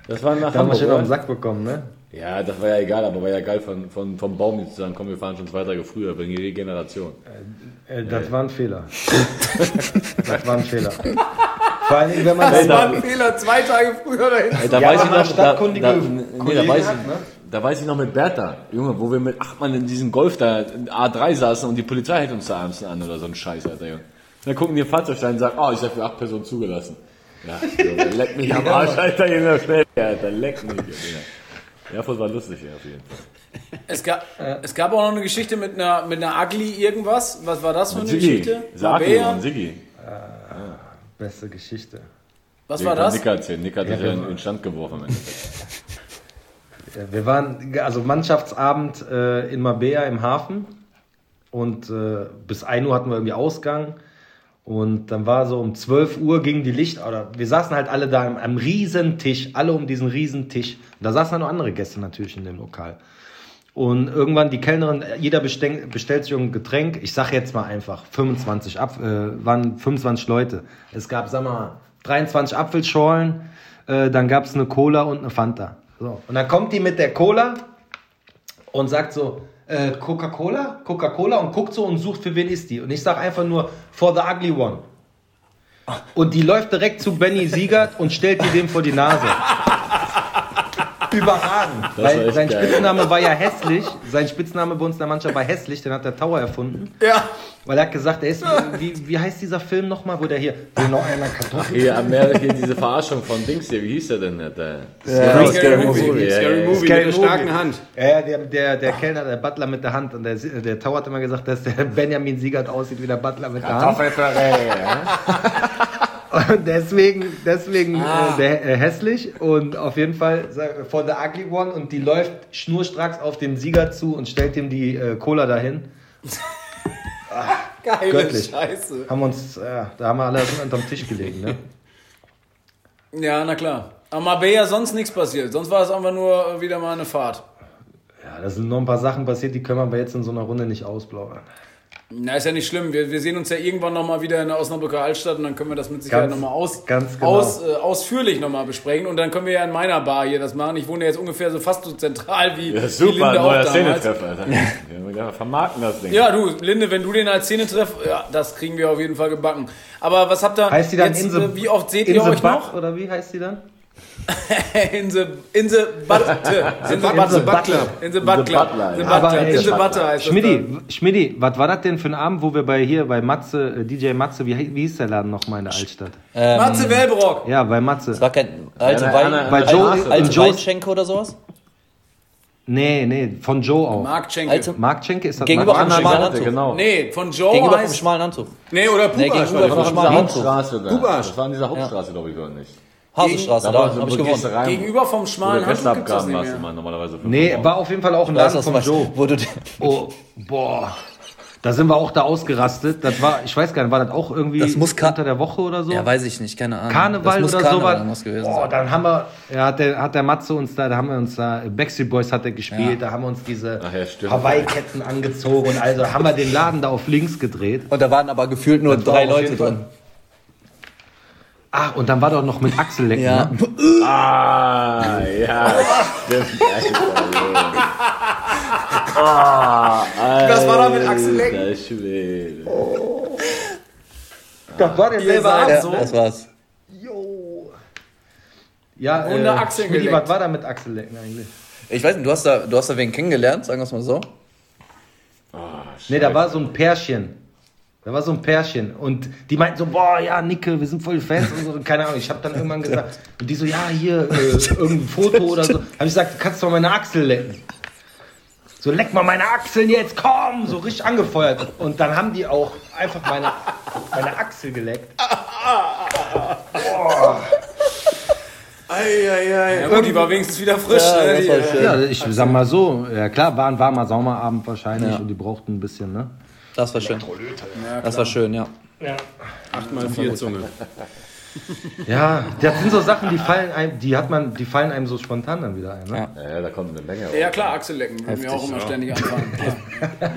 Das war nach Da haben wir Hamburg, schon auf den? Sack bekommen, ne? Ja, das war ja egal, aber war ja geil von, von, vom Baum jetzt zu sagen, komm, wir fahren schon zwei Tage früher, wegen der Regeneration. Äh, das war ein Fehler. das war ein Fehler. Vor allem, wenn man Das da- war ein Fehler, zwei Tage früher dahin. Ey, da Ja, weiß ich noch, da, stadtkundige da, nee, da, weiß hat, ich, ne? da weiß ich noch mit Bertha, Junge, wo wir mit acht Mann in diesem Golf da in A3 saßen und die Polizei hält uns da abends an oder so ein Scheiß, Alter, Junge. Dann gucken die Fahrzeugstein und sagen, oh, ist ja für acht Personen zugelassen. Ja, Junge, leck mich am Arsch, Alter, Junge, schnell, Alter, leck mich, Junge. Erfurt war lustig, ja, auf jeden Fall. Es gab, es gab auch noch eine Geschichte mit einer, mit einer Ugly irgendwas. Was war das für eine Siggi, Geschichte? Mabea? und Siggi. Beste Geschichte. Was Den war kann das? Nick erzählen. Nick hat ja wir- in den Stand geworfen. im Endeffekt. Ja, Wir waren, also Mannschaftsabend äh, in Mabea im Hafen und äh, bis 1 Uhr hatten wir irgendwie Ausgang und dann war so um 12 Uhr ging die Licht, oder wir saßen halt alle da am, am riesen Tisch, alle um diesen riesen Tisch. Da saßen dann noch andere Gäste natürlich in dem Lokal. Und irgendwann die Kellnerin, jeder bestell, bestellt sich ein Getränk. Ich sag jetzt mal einfach 25 ab, äh, waren 25 Leute. Es gab, sag mal, 23 Apfelschorlen, äh, dann gab es eine Cola und eine Fanta. So. Und dann kommt die mit der Cola und sagt so, äh, Coca-Cola, Coca-Cola und guckt so und sucht, für wen ist die. Und ich sag einfach nur, for the ugly one. Und die läuft direkt zu Benny Siegert und stellt die dem vor die Nase. Überragend. Weil sein geil. Spitzname war ja hässlich. Sein Spitzname bei uns in der Mannschaft war hässlich, den hat der Tower erfunden. Ja. Weil er hat gesagt, er ist, wie, wie heißt dieser Film nochmal, wo der hier, will noch einer Kartoffel? Hier, am Meer, hier diese Verarschung von Dings hier, wie hieß der denn? Der, der Scary, Scary Movie. Movie, ja, Scary ja. Movie Scary mit der starken Hand. Ja, ja, der, der, der Kellner, der Butler mit der Hand. Und der, der Tower hat immer gesagt, dass der Benjamin Siegert aussieht wie der Butler mit der Hand. Und deswegen, deswegen äh, der, äh, hässlich und auf jeden Fall for the ugly one und die läuft schnurstracks auf den Sieger zu und stellt ihm die äh, Cola dahin. Geile Göttlich. Scheiße. Haben uns, äh, da haben wir alle unterm Tisch gelegen, ne? Ja, na klar. Am Mabea sonst nichts passiert. Sonst war es einfach nur äh, wieder mal eine Fahrt. Ja, da sind noch ein paar Sachen passiert, die können wir aber jetzt in so einer Runde nicht ausplaudern. Na, ist ja nicht schlimm. Wir, wir sehen uns ja irgendwann nochmal wieder in der Osnabrücker Altstadt und dann können wir das mit Sicherheit nochmal aus, ganz genau. aus, äh, ausführlich nochmal besprechen. Und dann können wir ja in meiner Bar hier das machen. Ich wohne ja jetzt ungefähr so fast so zentral wie, Ja, wie super, Linde auch neuer damals. Szenetreffer, Alter. Ja, wir vermarkten das Ding. Ja, du, Linde, wenn du den als Szene treffst, ja, das kriegen wir auf jeden Fall gebacken. Aber was habt ihr Heißt die dann jetzt, Inse, äh, wie oft seht ihr Inse euch Butt, noch? Oder wie heißt die dann? In the, in the Butte. In the. Butler. In the Butler. Butler, In the ja. Butler. In the Butter heißt das Schmidti, Schmidti, was war das denn für ein Abend, wo wir bei hier bei Matze, äh, DJ Matze, wie, wie hieß der Laden nochmal in der Altstadt? dann. Matze Welbrock. Ja, bei Matze. Es war kein alte Ja, Wein, Bei Joe- alte Joe's- Weinschenke oder sowas? Nee, nee, von Joe auch. Mark, Mark Schenke. Alte, Schenke ist das Gegenüber Mark vom schmalen Anzug. genau. Nee, von Joe Gegenüber vom heißt... schmalen Anzug. Nee, oder Nee, Puga. gegenüber vom Das war schmalen in dieser Anzug. Kubasch. Das war in dieser Hauptstraße, glaube ich, oder nicht? Hasenstraße, Da da, habe ich gewonnen. rein, Gegenüber vom schmalen der Handtuch gibt's das nicht mehr. immer normalerweise. Nee, Euro. war auf jeden Fall auch ein Laden von meinst? Joe. Wo du, Oh, boah. Da sind wir auch da ausgerastet. Das war, ich weiß gar nicht, war das auch irgendwie Das muss Ka- unter der Woche oder so? ja, weiß ich nicht, keine Ahnung. Karneval das muss oder Karneval sowas. gewesen Boah, sein. dann haben wir, ja, hat der, hat der Matze uns da, da haben wir uns da, Backstreet Boys hat er gespielt, Ja. da haben wir uns diese ja. Hawaii-Ketten angezogen und also haben wir den Laden da auf links gedreht. Und da waren aber gefühlt nur Das drei Leute drin. Ach, und dann war doch noch mit Achsellecken, Ja. ne? Ah, ja, stimmt. Alter, Ah, Was war da mit Axel? Alter Schwede. Das war der Ihr selbe seid Abend. Ja, so. das war's. Ja, Runde äh, Schmidti, geleckt. was war da mit Achsellecken eigentlich? Ich weiß nicht, du hast da, du hast da wen kennengelernt, sagen wir es mal so. nee, da war so ein Pärchen. Da war so ein Pärchen und die meinten so, boah, ja, Nicke, wir sind voll Fans und so, keine Ahnung. Ich habe dann irgendwann gesagt, und die so, ja, hier, äh, irgendein Foto oder so. Habe ich gesagt, kannst du mal meine Achsel lecken. So, leck mal meine Achseln jetzt, komm! So richtig angefeuert. Und dann haben die auch einfach meine, meine Achsel geleckt. Boah. Eieiei. Ja, gut, die war wenigstens wieder frisch. Ja, ne? äh. Ja, ich sag mal so, ja klar, war ein warmer Sommerabend wahrscheinlich Ja. und die brauchten ein bisschen, ne? Das war schön. Das war schön, ja. 8x4 Zunge. Ja, das sind so Sachen, die fallen einem, die hat man, die fallen einem so spontan dann wieder ein, ne? Ja. Ja, ja, da kommt eine Menge. ja klar, Achsellecken. Würde mir auch immer ständig anfangen. Ja.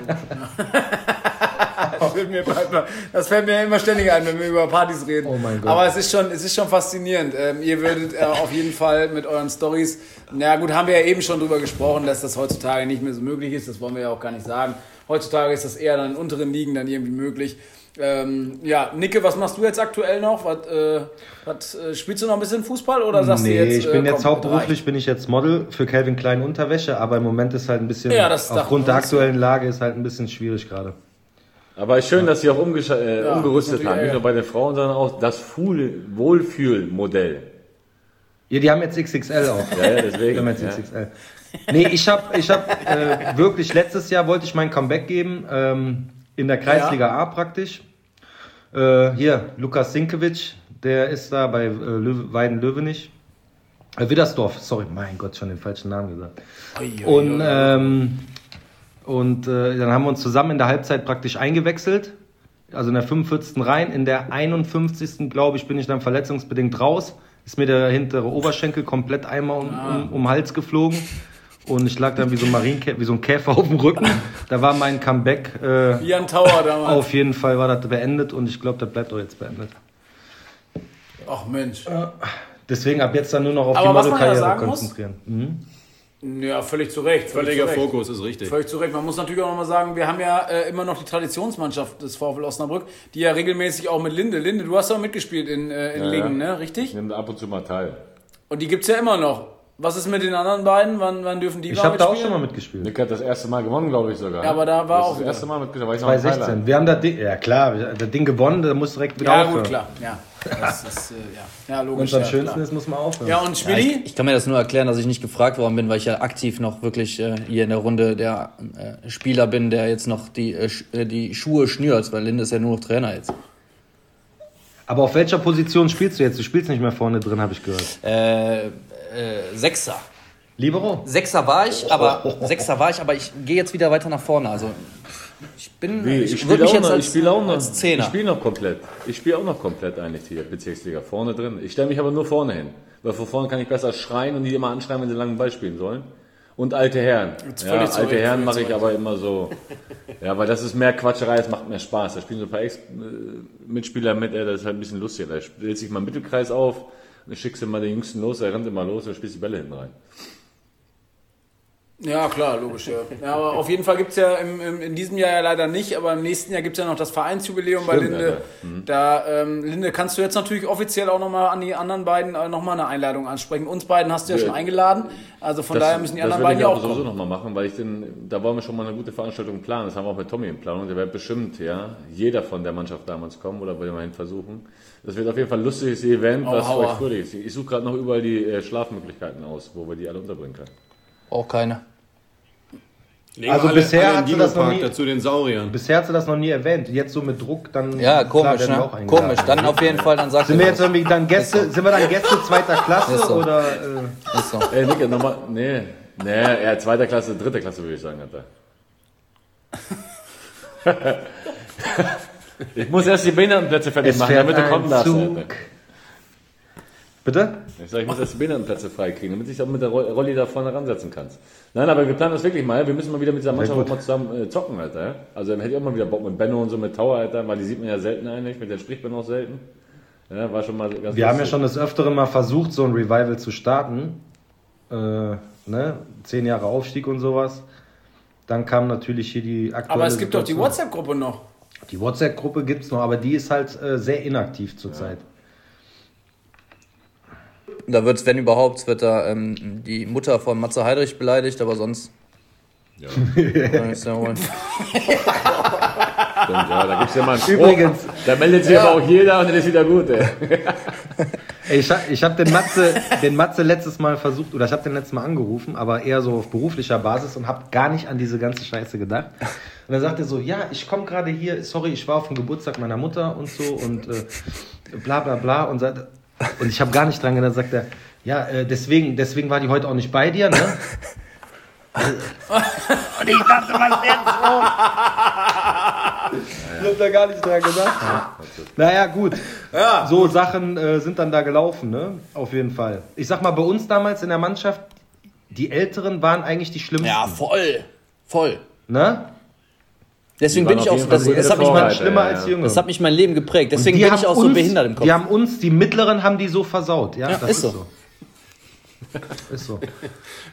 Mir bald- das fällt mir immer ständig ein, wenn wir über Partys reden. Oh mein Gott. Aber es ist schon, es ist schon faszinierend. Ähm, ihr würdet äh, auf jeden Fall mit euren Stories, na gut, haben wir ja eben schon drüber gesprochen, dass das heutzutage nicht mehr so möglich ist. Das wollen wir ja auch gar nicht sagen. Heutzutage ist das eher dann in unteren Ligen dann irgendwie möglich. Ähm, ja, Nicke, was machst du jetzt aktuell noch? Was, äh, was, äh, spielst du noch ein bisschen Fußball oder sagst Nee, du jetzt? ich bin äh, jetzt hauptberuflich bin ich jetzt Model für Calvin Klein Unterwäsche, aber im Moment ist halt ein bisschen Ja, das aufgrund der aktuellen Lage ist halt ein bisschen schwierig gerade. Aber schön, dass sie auch äh, Ja, umgerüstet haben. Nicht ja. nur bei den Frauen, sondern auch das Wohlfühlmodell. Ja, die haben jetzt XXL auch. Ja, ja, Die deswegen. haben jetzt ja. XXL. Nee, ich habe ich hab, äh, wirklich letztes Jahr wollte ich mein Comeback geben, ähm, in der Kreisliga A praktisch. Äh, hier, Lukas Sinkewitsch, der ist da bei äh, Löw Weiden-Löwenich. Äh, Widdersdorf, sorry, mein Gott, schon den falschen Namen gesagt. Und, ähm, und äh, dann haben wir uns zusammen in der Halbzeit praktisch eingewechselt. Also in der 45. rein. In der 51. glaube ich, bin ich dann verletzungsbedingt raus. Ist mir der hintere Oberschenkel komplett einmal um, um, um den Hals geflogen. Und ich lag dann wie so ein Marienkä wie so ein Käfer auf dem Rücken. Da war mein Comeback. Äh, Jan Tower damals. auf jeden Fall war das beendet und ich glaube, das bleibt auch jetzt beendet. Ach Mensch. Deswegen ab jetzt dann nur noch auf Aber die ja Modelkarriere konzentrieren. Mhm. Ja, völlig zu Recht. Völlig Völliger zu Recht. Fokus ist richtig. Völlig zu Recht. Man muss natürlich auch nochmal sagen, wir haben ja äh, immer noch die Traditionsmannschaft des VfL Osnabrück, die ja regelmäßig auch mit Linde. Linde, du hast auch mitgespielt in, äh, in Ja, Lingen, ja. ne? Richtig? Ich nehme ab und zu mal teil. Und die gibt's ja immer noch. Was ist mit den anderen beiden? Wann, wann dürfen die Ich habe da auch schon mal mitgespielt. Nick hat das erste Mal gewonnen, glaube ich sogar. Ja, aber da war das auch Das wieder- erste Mal mitgespielt, da war ich noch in 2016. Thailand. Wir haben das Ding, ja klar, das Ding gewonnen, da muss direkt wieder Ja, aufhören. gut, klar. Ja, das ist, äh, ja. ja logisch. es am ja, schönsten klar. ist, muss man aufhören. Ja, und Ja, Schmidti? ich, ich kann mir das nur erklären, dass ich nicht gefragt worden bin, weil ich ja aktiv noch wirklich äh, hier in der Runde der äh, Spieler bin, der jetzt noch die, äh, äh, die Schuhe schnürt, weil Linde ist ja nur noch Trainer jetzt. Aber auf welcher Position spielst du jetzt? Du spielst nicht mehr vorne drin, habe ich gehört. Äh, äh, Sechser. Libero? Sechser war ich, aber Sechser war ich, aber ich gehe jetzt wieder weiter nach vorne. Also ich bin, Wie, ich, ich spiele auch, jetzt noch- als, ich spiele auch noch. als Zehner. Ich spiele noch komplett. Ich spiele auch noch komplett eigentlich hier, Bezirksliga. Vorne drin. Ich stelle mich aber nur vorne hin. Weil von vorne kann ich besser schreien und die immer anschreien, wenn sie langen Ball spielen sollen. Und alte Herren. Ja, alte Recht, Herren mache ich aber immer so. Ja, weil das ist mehr Quatscherei, es macht mehr Spaß. Da spielen so ein paar Ex äh, Mitspieler mit, ey, das ist halt ein bisschen lustig. Da stellt sich mal im Mittelkreis auf, dann schickst du mal den Jüngsten los, er rennt immer los und spielst die Bälle hinten rein. Ja, klar, logisch, ja. ja aber auf jeden Fall gibt's ja im, im, in diesem Jahr ja leider nicht, aber im nächsten Jahr gibt's ja noch das Vereinsjubiläum bei Stimmt, Linde. ja. Mhm. Da, ähm, Linde, kannst du jetzt natürlich offiziell auch nochmal an die anderen beiden äh, nochmal eine Einladung ansprechen. Uns beiden hast du ja Ja. schon eingeladen, also von daher müssen die anderen beiden ja auch ich sowieso kommen. noch mal machen, weil ich den, da wollen wir schon mal eine gute Veranstaltung planen. Das haben wir auch mit Tommy in Planung. Der wird bestimmt, ja, jeder von der Mannschaft damals kommen oder wollen wir hin versuchen. Das wird auf jeden Fall ein lustiges Event, Oh, was euch würdig ist. Ich suche gerade noch überall die äh, Schlafmöglichkeiten aus, wo wir die alle unterbringen können. Auch keine. Legen Also alle, bisher alle hat sie das noch nie- dazu den Sauriern. Bisher hat sie das noch nie erwähnt. Jetzt so mit Druck, dann. Ja, klar, komisch, wir ne? auch. Komisch. Dann auf jeden Fall, dann sagst Sind du. wir jetzt irgendwie dann Gäste, sind wir dann Gäste zweiter Klasse Ist so. oder äh, Ist so. Ey, Nick, nochmal, nee, nee, eher zweiter Klasse, dritte Klasse würde ich sagen, Alter. ich muss erst die Behindertenplätze fertig machen, damit du kommen darfst, Zug. Alter. Bitte? Ich sag, ich muss erst die Behindertenplätze freikriegen, damit du dich auch mit der Ro- Rolli da vorne ransetzen kannst. Nein, aber wir planen das wirklich mal. Wir müssen mal wieder mit dieser Mannschaft auch mal zusammen äh, zocken, Alter. ja? Also dann hätte ich auch mal wieder Bock mit Benno und so mit Tower, Alter, weil die sieht man ja selten eigentlich, mit denen spricht man auch selten. Ja, war schon mal ganz Wir haben ja lustig. schon des Öfteren mal versucht, so ein Revival zu starten. Äh, ne? Zehn Jahre Aufstieg und sowas. Dann kam natürlich hier die aktuelle Aber es gibt doch die. WhatsApp-Gruppe noch. Die WhatsApp-Gruppe gibt es noch, aber die ist halt äh, sehr inaktiv zurzeit. Da wird, wenn überhaupt, wird da ähm, die Mutter von Matze Heidrich beleidigt, aber sonst. Ja. Kann ich ja holen. Stimmt, ja, da gibt's ja mal einen Spruch. Übrigens, Da meldet sich aber auch jeder und dann ist wieder gut, ey. ich, hab- ich habe den Matze, den Matze letztes Mal versucht, oder ich habe den letztes Mal angerufen, aber eher so auf beruflicher Basis und habe gar nicht an diese ganze Scheiße gedacht. Und dann sagt er so, ja, ich komme gerade hier, sorry, ich war auf dem Geburtstag meiner Mutter und so und äh, bla bla bla und, sagt, und ich habe gar nicht dran gedacht, sagt er, ja, äh, deswegen, deswegen war die heute auch nicht bei dir, ne? und ich dachte, was jetzt so? Ich hab da gar nicht dran gedacht. Naja, gut. So Sachen äh, sind dann da gelaufen, ne? Auf jeden Fall. Ich sag mal, bei uns damals in der Mannschaft, die Älteren waren eigentlich die schlimmsten. Ja, voll. Voll. Ne? Deswegen bin ich auch, jeden das, das hat mich Vorreiter. schlimmer ja, als ja. Jüngeren. das hat mich mein Leben geprägt. Deswegen bin haben ich auch so uns- behindert im Kopf. Die haben uns, die Mittleren haben die so versaut. Ja, das ist so. Ist so.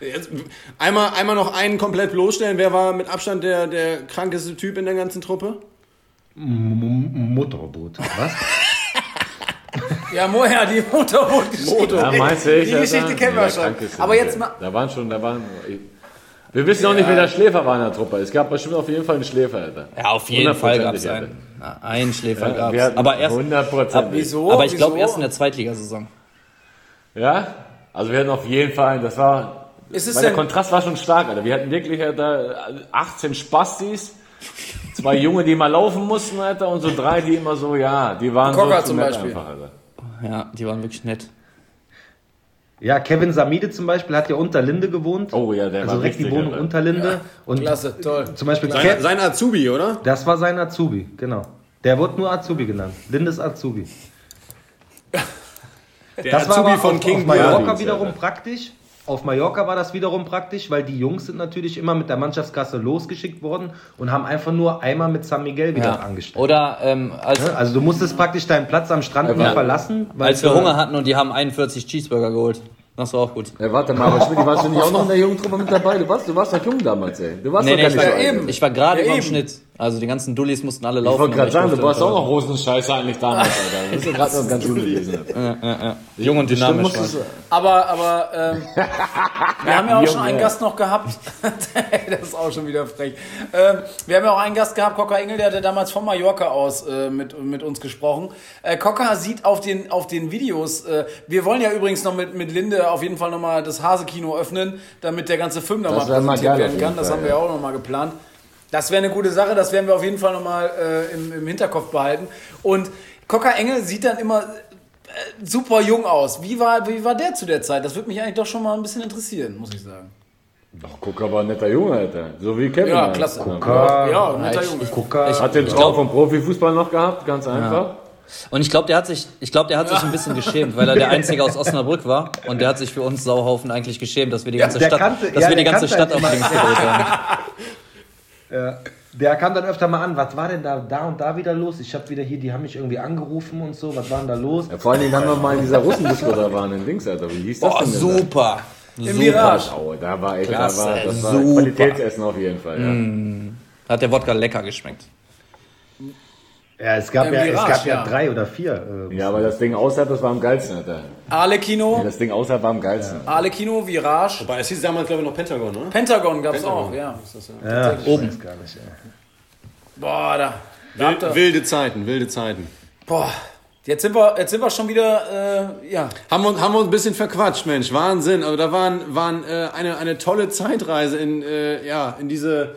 Jetzt, einmal, einmal noch einen komplett bloßstellen. Wer war mit Abstand der, der krankeste Typ in der ganzen Truppe? M Motorboot. Was? Ja, Moja, die Motorboot-Geschichte. Ja, meinst du, ich, Die Geschichte kennen wir Ja, schon. Aber jetzt mal. Da waren schon, da waren. Wir wissen auch nicht, wer der Schläfer war in der Truppe. Es gab bestimmt auf jeden Fall einen Schläfer, Alter. Ja, auf jeden Fall gab es einen. Ja, einen Schläfer Ja, gab es. Aber erst. 100%. Ab, Wieso? Aber ich glaube erst in der Zweitligasaison. Ja? Also wir hatten auf jeden Fall, das war. Ist es weil der Kontrast war schon stark, Alter. Wir hatten wirklich Alter, 18 Spastis, zwei Junge, die mal laufen mussten, Alter, und so drei, die immer so, ja, die waren Cocker so zu zum nett Beispiel. Einfach, Alter. Ja, die waren wirklich nett. Ja, Kevin Samide zum Beispiel hat ja unter Linde gewohnt. Oh ja, der also war direkt die Wohnung unter Linde. Und Klasse, toll. zum Beispiel Sein, Kev, sein Azubi, oder? das war sein Azubi, genau. Der wurde nur Azubi genannt. Lindes Azubi. Der Das war Azubi aber von auf, King auf Mallorca wiederum praktisch. Auf Mallorca war das wiederum praktisch, weil die Jungs sind natürlich immer mit der Mannschaftskasse losgeschickt worden und haben einfach nur einmal mit San Miguel wieder Ja. angestellt. Oder ähm, als, Ne? Also du musstest praktisch deinen Platz am Strand nie verlassen. Weil als wir Hunger hatten und die haben 41 Cheeseburger geholt. Das war auch gut. Ja, warte mal, aber Schmidt, warst du nicht auch noch in der jungen Truppe mit dabei? Du warst, du warst doch jung damals, ey. Du warst Nee, doch nee, gar ich nicht war, so eben. ich war gerade Ja, eben. Schnitt. Also die ganzen Dullis mussten alle Ich laufen. wollte aber gerade ich sagen, du warst auch noch Rosenscheiße eigentlich damals, Alter. Du bist ja gerade noch ganz jung gewesen. laufen. Jung und dynamisch. Aber, aber ähm, wir haben ja auch schon einen Gast noch gehabt. das ist auch schon wieder frech. Ähm, wir haben ja auch einen Gast gehabt, Cocker Engel, der hatte damals von Mallorca aus äh, mit, mit uns gesprochen. Äh, Cocker sieht auf den, auf den Videos, äh, wir wollen ja übrigens noch mit, mit Linde auf jeden Fall nochmal das Hase-Kino öffnen, damit der ganze Film wär mal präsentiert werden kann. Das haben wir ja. auch nochmal geplant. Das wäre eine gute Sache, das werden wir auf jeden Fall nochmal äh, im, im Hinterkopf behalten. Und Cocker Engel sieht dann immer äh, super jung aus. Wie war, wie war der zu der Zeit? Das würde mich eigentlich doch schon mal ein bisschen interessieren, muss ich sagen. Ach, guck aber ein netter Junge, Alter. So wie Kevin. Ja, halt. klasse. Gucker, Ja, netter ich- Junge. Gucker. Hat den Traum vom Profifußball noch gehabt, ganz einfach. Und ich glaube, der hat sich, ich glaube, der hat sich ein bisschen geschämt, weil er der Einzige aus Osnabrück war und der hat sich für uns Sauhaufen eigentlich geschämt, dass wir die ganze der Stadt, kannte- dass ja, wir die ganze Stadt auf halt links immer- gedreht haben. Ja. Der kam dann öfter mal an, was war denn da, da und da wieder los? Ich habe wieder hier, die haben mich irgendwie angerufen und so, was war denn da los? Ja, vor allen Dingen haben wir mal in dieser Russendisco da waren, in Dings, Alter. Wie hieß das Boah, denn? denn super. Im Mirage. da? Oh, da war echt, da war, das war super. Qualitätsessen auf jeden Fall, ja. Hat der Wodka lecker geschmeckt. Ja, es gab, ja, es Mirage, gab ja, ja. drei oder vier. Äh, Ja, aber das Ding außerhalb, das war am geilsten, Alter. Arlecchino, Das Ding außerhalb war am geilsten. Arlecchino, Virage. Wobei, es hieß damals, glaube ich, noch Pentagon, oder? Pentagon gab es auch, ja. ja, Oben. Ich weiß gar nicht. Boah, da. ihr- Wilde Zeiten, wilde Zeiten. Boah. Jetzt sind wir, jetzt sind wir schon wieder, äh, ja. Haben wir, haben wir uns ein bisschen verquatscht, Mensch. Wahnsinn. Aber da waren, waren äh, eine, eine tolle Zeitreise in, äh, ja, in diese,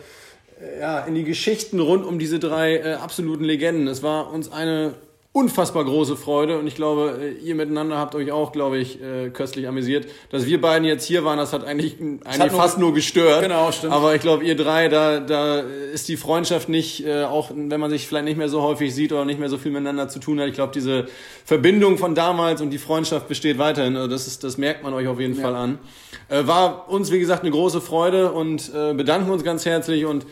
ja, in die Geschichten rund um diese drei äh, absoluten Legenden. Es war uns eine unfassbar große Freude und ich glaube, äh, ihr miteinander habt euch auch, glaube ich, äh, köstlich amüsiert. Dass wir beiden jetzt hier waren, das hat eigentlich, eigentlich hat nur- fast nur gestört. Genau, stimmt. Aber ich glaube, ihr drei, da, da ist die Freundschaft nicht, äh, auch wenn man sich vielleicht nicht mehr so häufig sieht oder nicht mehr so viel miteinander zu tun hat. Ich glaube, diese Verbindung von damals und die Freundschaft besteht weiterhin. Also das, ist, das merkt man euch auf jeden Fall an. War uns, wie gesagt, eine große Freude und bedanken uns ganz herzlich und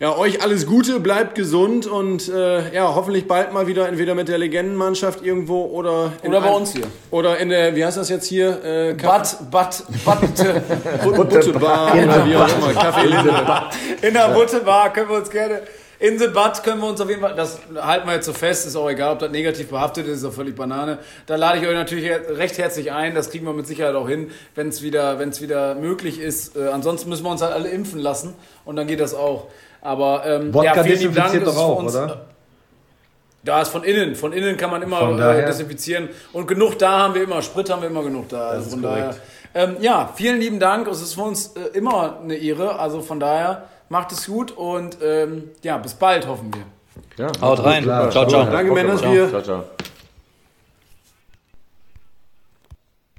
ja, euch alles Gute, bleibt gesund und äh, ja, hoffentlich bald mal wieder entweder mit der Legendenmannschaft irgendwo oder in Oder bei ein- uns hier. Oder in der, wie heißt das jetzt hier? Äh, Bad, Bad, Bad, Buttebar oder wie auch immer, Kaffee in der Buttebar können wir uns gerne Inselbad können wir uns auf jeden Fall, das halten wir jetzt so fest, ist auch egal, ob das negativ behaftet ist, ist auch völlig Banane. Da lade ich euch natürlich recht herzlich ein, das kriegen wir mit Sicherheit auch hin, wenn es wieder, wenn's wieder möglich ist. Äh, ansonsten müssen wir uns halt alle impfen lassen und dann geht das auch. Aber ähm, Wodka ja, vielen lieben Dank, doch auch, uns, oder? Da ist von innen, von innen kann man immer äh, desinfizieren und genug da haben wir immer, Sprit haben wir immer genug da. Also von daher, ähm, ja, vielen lieben Dank, es ist für uns äh, immer eine Ehre, also von daher Macht es gut und ähm, ja, bis bald hoffen wir. Ja, Haut rein. Ciao, ciao. Danke, Männer. Ciao, ciao. ciao.